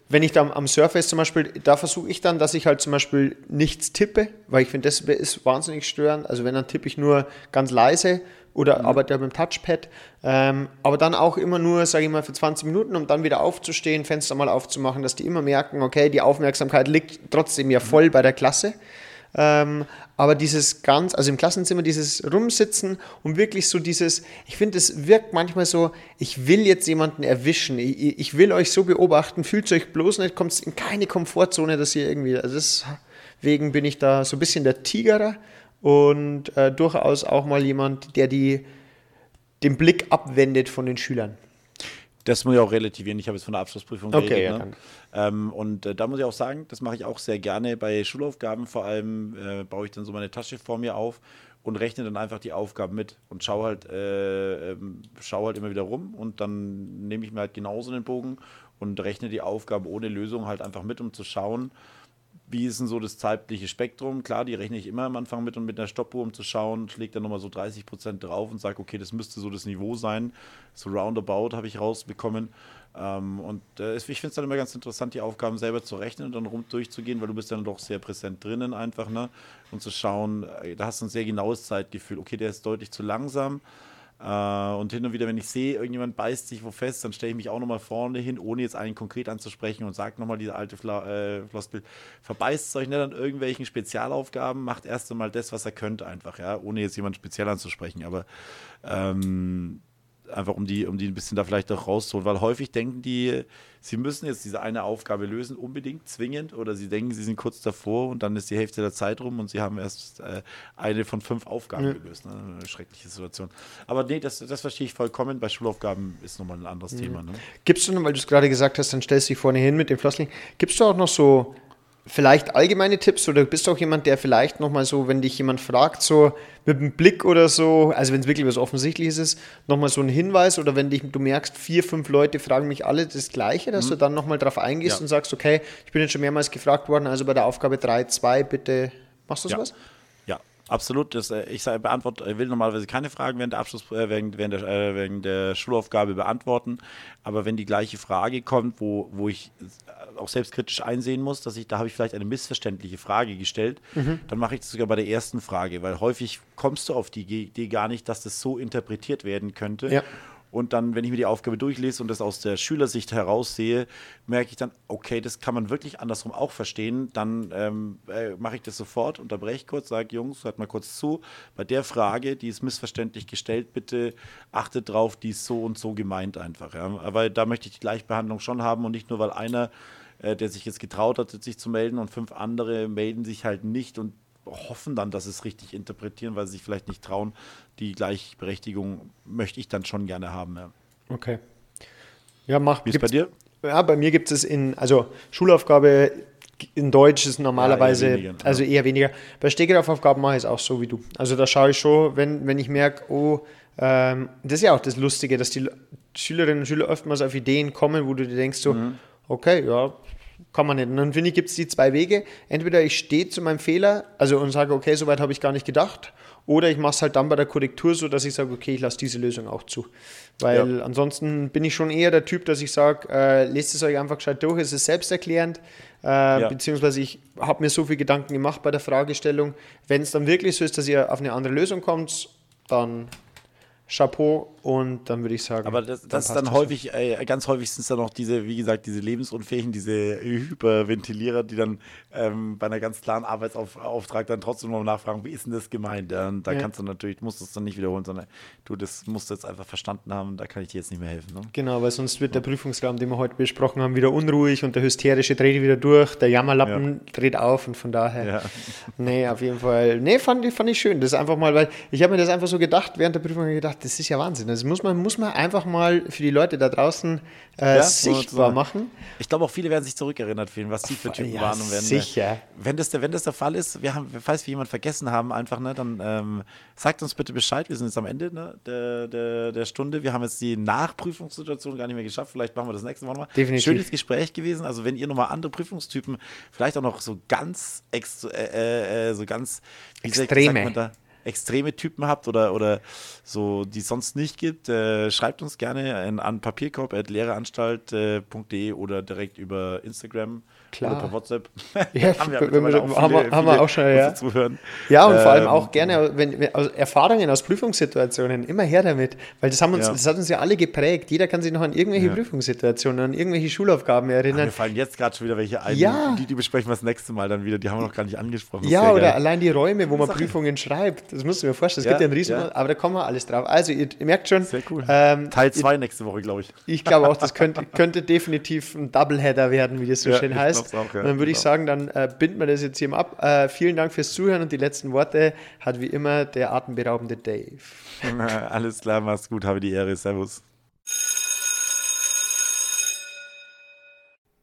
wenn ich da am, am Surface zum Beispiel, da versuche ich dann, dass ich halt zum Beispiel nichts tippe, weil ich finde, das ist wahnsinnig störend. Also wenn, dann tippe ich nur ganz leise oder arbeite mit dem Touchpad. Ähm, aber dann auch immer nur, sage ich mal, für 20 Minuten, um dann wieder aufzustehen, Fenster mal aufzumachen, dass die immer merken, okay, die Aufmerksamkeit liegt trotzdem ja voll bei der Klasse. Ähm, aber dieses ganz, also im Klassenzimmer, dieses Rumsitzen und wirklich so dieses, ich finde, es wirkt manchmal so, ich will jetzt jemanden erwischen, ich, ich will euch so beobachten, fühlt euch bloß nicht, kommt in keine Komfortzone, dass ihr irgendwie, also deswegen bin ich da so ein bisschen der Tigerer und äh, durchaus auch mal jemand, der die, den Blick abwendet von den Schülern. Das muss ich auch relativieren. Ich habe jetzt von der Abschlussprüfung Okay, geredet. ja, ne? ähm, und äh, da muss ich auch sagen, das mache ich auch sehr gerne bei Schulaufgaben. Vor allem äh, baue ich dann so meine Tasche vor mir auf und rechne dann einfach die Aufgaben mit und schaue halt, äh, ähm, schau halt immer wieder rum und dann nehme ich mir halt genauso den Bogen und rechne die Aufgaben ohne Lösung halt einfach mit, um zu schauen, wie ist denn so das zeitliche Spektrum? Klar, die rechne ich immer am Anfang mit und mit einer Stoppuhr, um zu schauen, schlägt dann nochmal so 30 Prozent drauf und sage, okay, das müsste so das Niveau sein. So roundabout habe ich rausbekommen. Ähm, und äh, ich finde es dann immer ganz interessant, die Aufgaben selber zu rechnen und dann rum durchzugehen, weil du bist dann doch sehr präsent drinnen einfach, ne? Und zu schauen, äh, da hast du ein sehr genaues Zeitgefühl. Okay, der ist deutlich zu langsam. Äh, und hin und wieder, wenn ich sehe, irgendjemand beißt sich wo fest, dann stelle ich mich auch nochmal vorne hin, ohne jetzt einen konkret anzusprechen und sage nochmal diese alte Fla äh, Floskel, verbeißt euch nicht an irgendwelchen Spezialaufgaben, macht erst einmal das, was er könnte einfach, ja, ohne jetzt jemanden speziell anzusprechen, aber ähm, einfach um die, um die ein bisschen da vielleicht auch rauszuholen, weil häufig denken die, sie müssen jetzt diese eine Aufgabe lösen, unbedingt, zwingend, oder sie denken, sie sind kurz davor und dann ist die Hälfte der Zeit rum und sie haben erst äh, eine von fünf Aufgaben Ja. gelöst. Ne? Eine schreckliche Situation. Aber nee, das, das verstehe ich vollkommen. Bei Schulaufgaben ist nochmal ein anderes Thema. Ne? Gibst du noch, weil du es gerade gesagt hast, dann stellst du dich vorne hin mit dem Flossling, gibst du auch noch so vielleicht allgemeine Tipps oder bist du auch jemand, der vielleicht nochmal so, wenn dich jemand fragt, so mit einem Blick oder so, also wenn es wirklich was Offensichtliches ist, nochmal so einen Hinweis oder wenn dich, du merkst, vier, fünf Leute fragen mich alle das Gleiche, dass du dann nochmal drauf eingehst Ja. und sagst, okay, ich bin jetzt schon mehrmals gefragt worden, also bei der Aufgabe 3, 2, bitte, machst du sowas? Ja, absolut. Das, äh, ich beantworte, will normalerweise keine Fragen während der Abschluss, äh, während, während, der, äh, während der Schulaufgabe beantworten. Aber wenn die gleiche Frage kommt, wo, wo ich auch selbstkritisch einsehen muss, dass ich, da habe ich vielleicht eine missverständliche Frage gestellt, dann mache ich das sogar bei der ersten Frage, weil häufig kommst du auf die Idee gar nicht, dass das so interpretiert werden könnte. Ja. Und dann, wenn ich mir die Aufgabe durchlese und das aus der Schülersicht heraussehe, merke ich dann, okay, das kann man wirklich andersrum auch verstehen. Dann ähm, äh, mache ich das sofort, unterbreche kurz, sage, Jungs, hört mal kurz zu. Bei der Frage, die ist missverständlich gestellt, bitte achtet drauf, die ist so und so gemeint einfach. Ja? Aber da möchte ich die Gleichbehandlung schon haben und nicht nur, weil einer, äh, der sich jetzt getraut hat, sich zu melden und fünf andere melden sich halt nicht und hoffen dann, dass sie es richtig interpretieren, weil sie sich vielleicht nicht trauen. Die Gleichberechtigung möchte ich dann schon gerne haben. Ja. Okay. Ja, mach. Wie ist bei dir? Ja, bei mir gibt es in, also Schulaufgabe in Deutsch ist normalerweise, Ja, eher weniger, also eher weniger. Bei Stegreifaufgaben mache ich es auch so wie du. Also da schaue ich schon, wenn, wenn ich merke, oh, ähm, das ist ja auch das Lustige, dass die Schülerinnen und Schüler oftmals auf Ideen kommen, wo du dir denkst, so, Mhm. Okay, ja, kann man nicht. Und dann finde ich, gibt es die zwei Wege. Entweder ich stehe zu meinem Fehler, also und sage, okay, soweit habe ich gar nicht gedacht. Oder ich mache es halt dann bei der Korrektur so, dass ich sage, okay, ich lasse diese Lösung auch zu. Weil ansonsten bin ich schon eher der Typ, dass ich sage, äh, lest es euch einfach gescheit durch, es ist selbsterklärend. Äh, Beziehungsweise ich habe mir so viel Gedanken gemacht bei der Fragestellung. Wenn es dann wirklich so ist, dass ihr auf eine andere Lösung kommt, dann Chapeau und dann würde ich sagen. Aber das, das ist dann das. häufig, äh, ganz häufig sind es dann noch diese, wie gesagt, diese lebensunfähigen, diese Hyperventilierer, die dann ähm, bei einer ganz klaren Arbeitsauftrag dann trotzdem noch nachfragen, wie ist denn das gemeint? Ja, und da Ja. kannst du natürlich, musst du es dann nicht wiederholen, sondern du, das musst du jetzt einfach verstanden haben, da kann ich dir jetzt nicht mehr helfen. Ne? Genau, weil sonst wird der Prüfungsraum, den wir heute besprochen haben, wieder unruhig und der Hysterische dreht wieder durch, der Jammerlappen dreht auf und von daher. Ja. Nee, auf jeden Fall. Nee, fand, ich- fand ich schön. Das ist einfach mal, weil ich habe mir das einfach so gedacht, während der Prüfung gedacht, das ist ja Wahnsinn. Das muss man, muss man einfach mal für die Leute da draußen äh, Ja, sichtbar machen. Ich glaube auch viele werden sich zurückerinnert fühlen, was die für Typen Ja, waren und werden. sicher. Wenn das, der, wenn das der Fall ist, wir haben, falls wir jemanden vergessen haben, einfach, ne, dann ähm, sagt uns bitte Bescheid. Wir sind jetzt am Ende ne, der, der, der Stunde. Wir haben jetzt die Nachprüfungssituation gar nicht mehr geschafft. Vielleicht machen wir das nächste Mal nochmal. Definitiv. Schönes Gespräch gewesen. Also wenn ihr nochmal andere Prüfungstypen, vielleicht auch noch so ganz, äh, äh, äh, so ganz wie Extreme. sagt man da? Extreme Typen habt oder, oder so, die es sonst nicht gibt, äh, schreibt uns gerne in, an papierkorb.lehreanstalt.de oder direkt über Instagram Klar. oder per WhatsApp. Ja, haben wir, wenn wir- auch haben wir- viele- haben wir auch schon, ja. Zuhören. Ja, und vor allem Ähm, auch gerne wenn, wenn, aus Erfahrungen aus Prüfungssituationen, immer her damit. Weil das, haben uns, Ja. das hat uns ja alle geprägt. Jeder kann sich noch an irgendwelche Ja. Prüfungssituationen, an irgendwelche Schulaufgaben erinnern. Mir fallen jetzt gerade schon wieder welche ein. Ja. Die, die besprechen wir das nächste Mal dann wieder. Die haben wir noch gar nicht angesprochen. Ja, oder geil. allein die Räume, wo man Sache. Prüfungen schreibt. Das musst du mir vorstellen. Es Ja, gibt ja einen riesen, ja. aber da kommen wir alles drauf. Also, ihr, ihr merkt schon, Sehr cool. ähm, Teil ihr- 2 nächste Woche, glaube ich. Ich glaube auch, das könnte, könnte definitiv ein Doubleheader werden, wie das so Ja, schön heißt. Glaub's auch, ja. dann würde ich Genau. sagen, dann äh, binden wir das jetzt hier mal ab. Äh, vielen Dank fürs Zuhören und die letzten Worte hat wie immer der atemberaubende Dave. Alles klar, mach's gut, habe die Ehre. Servus.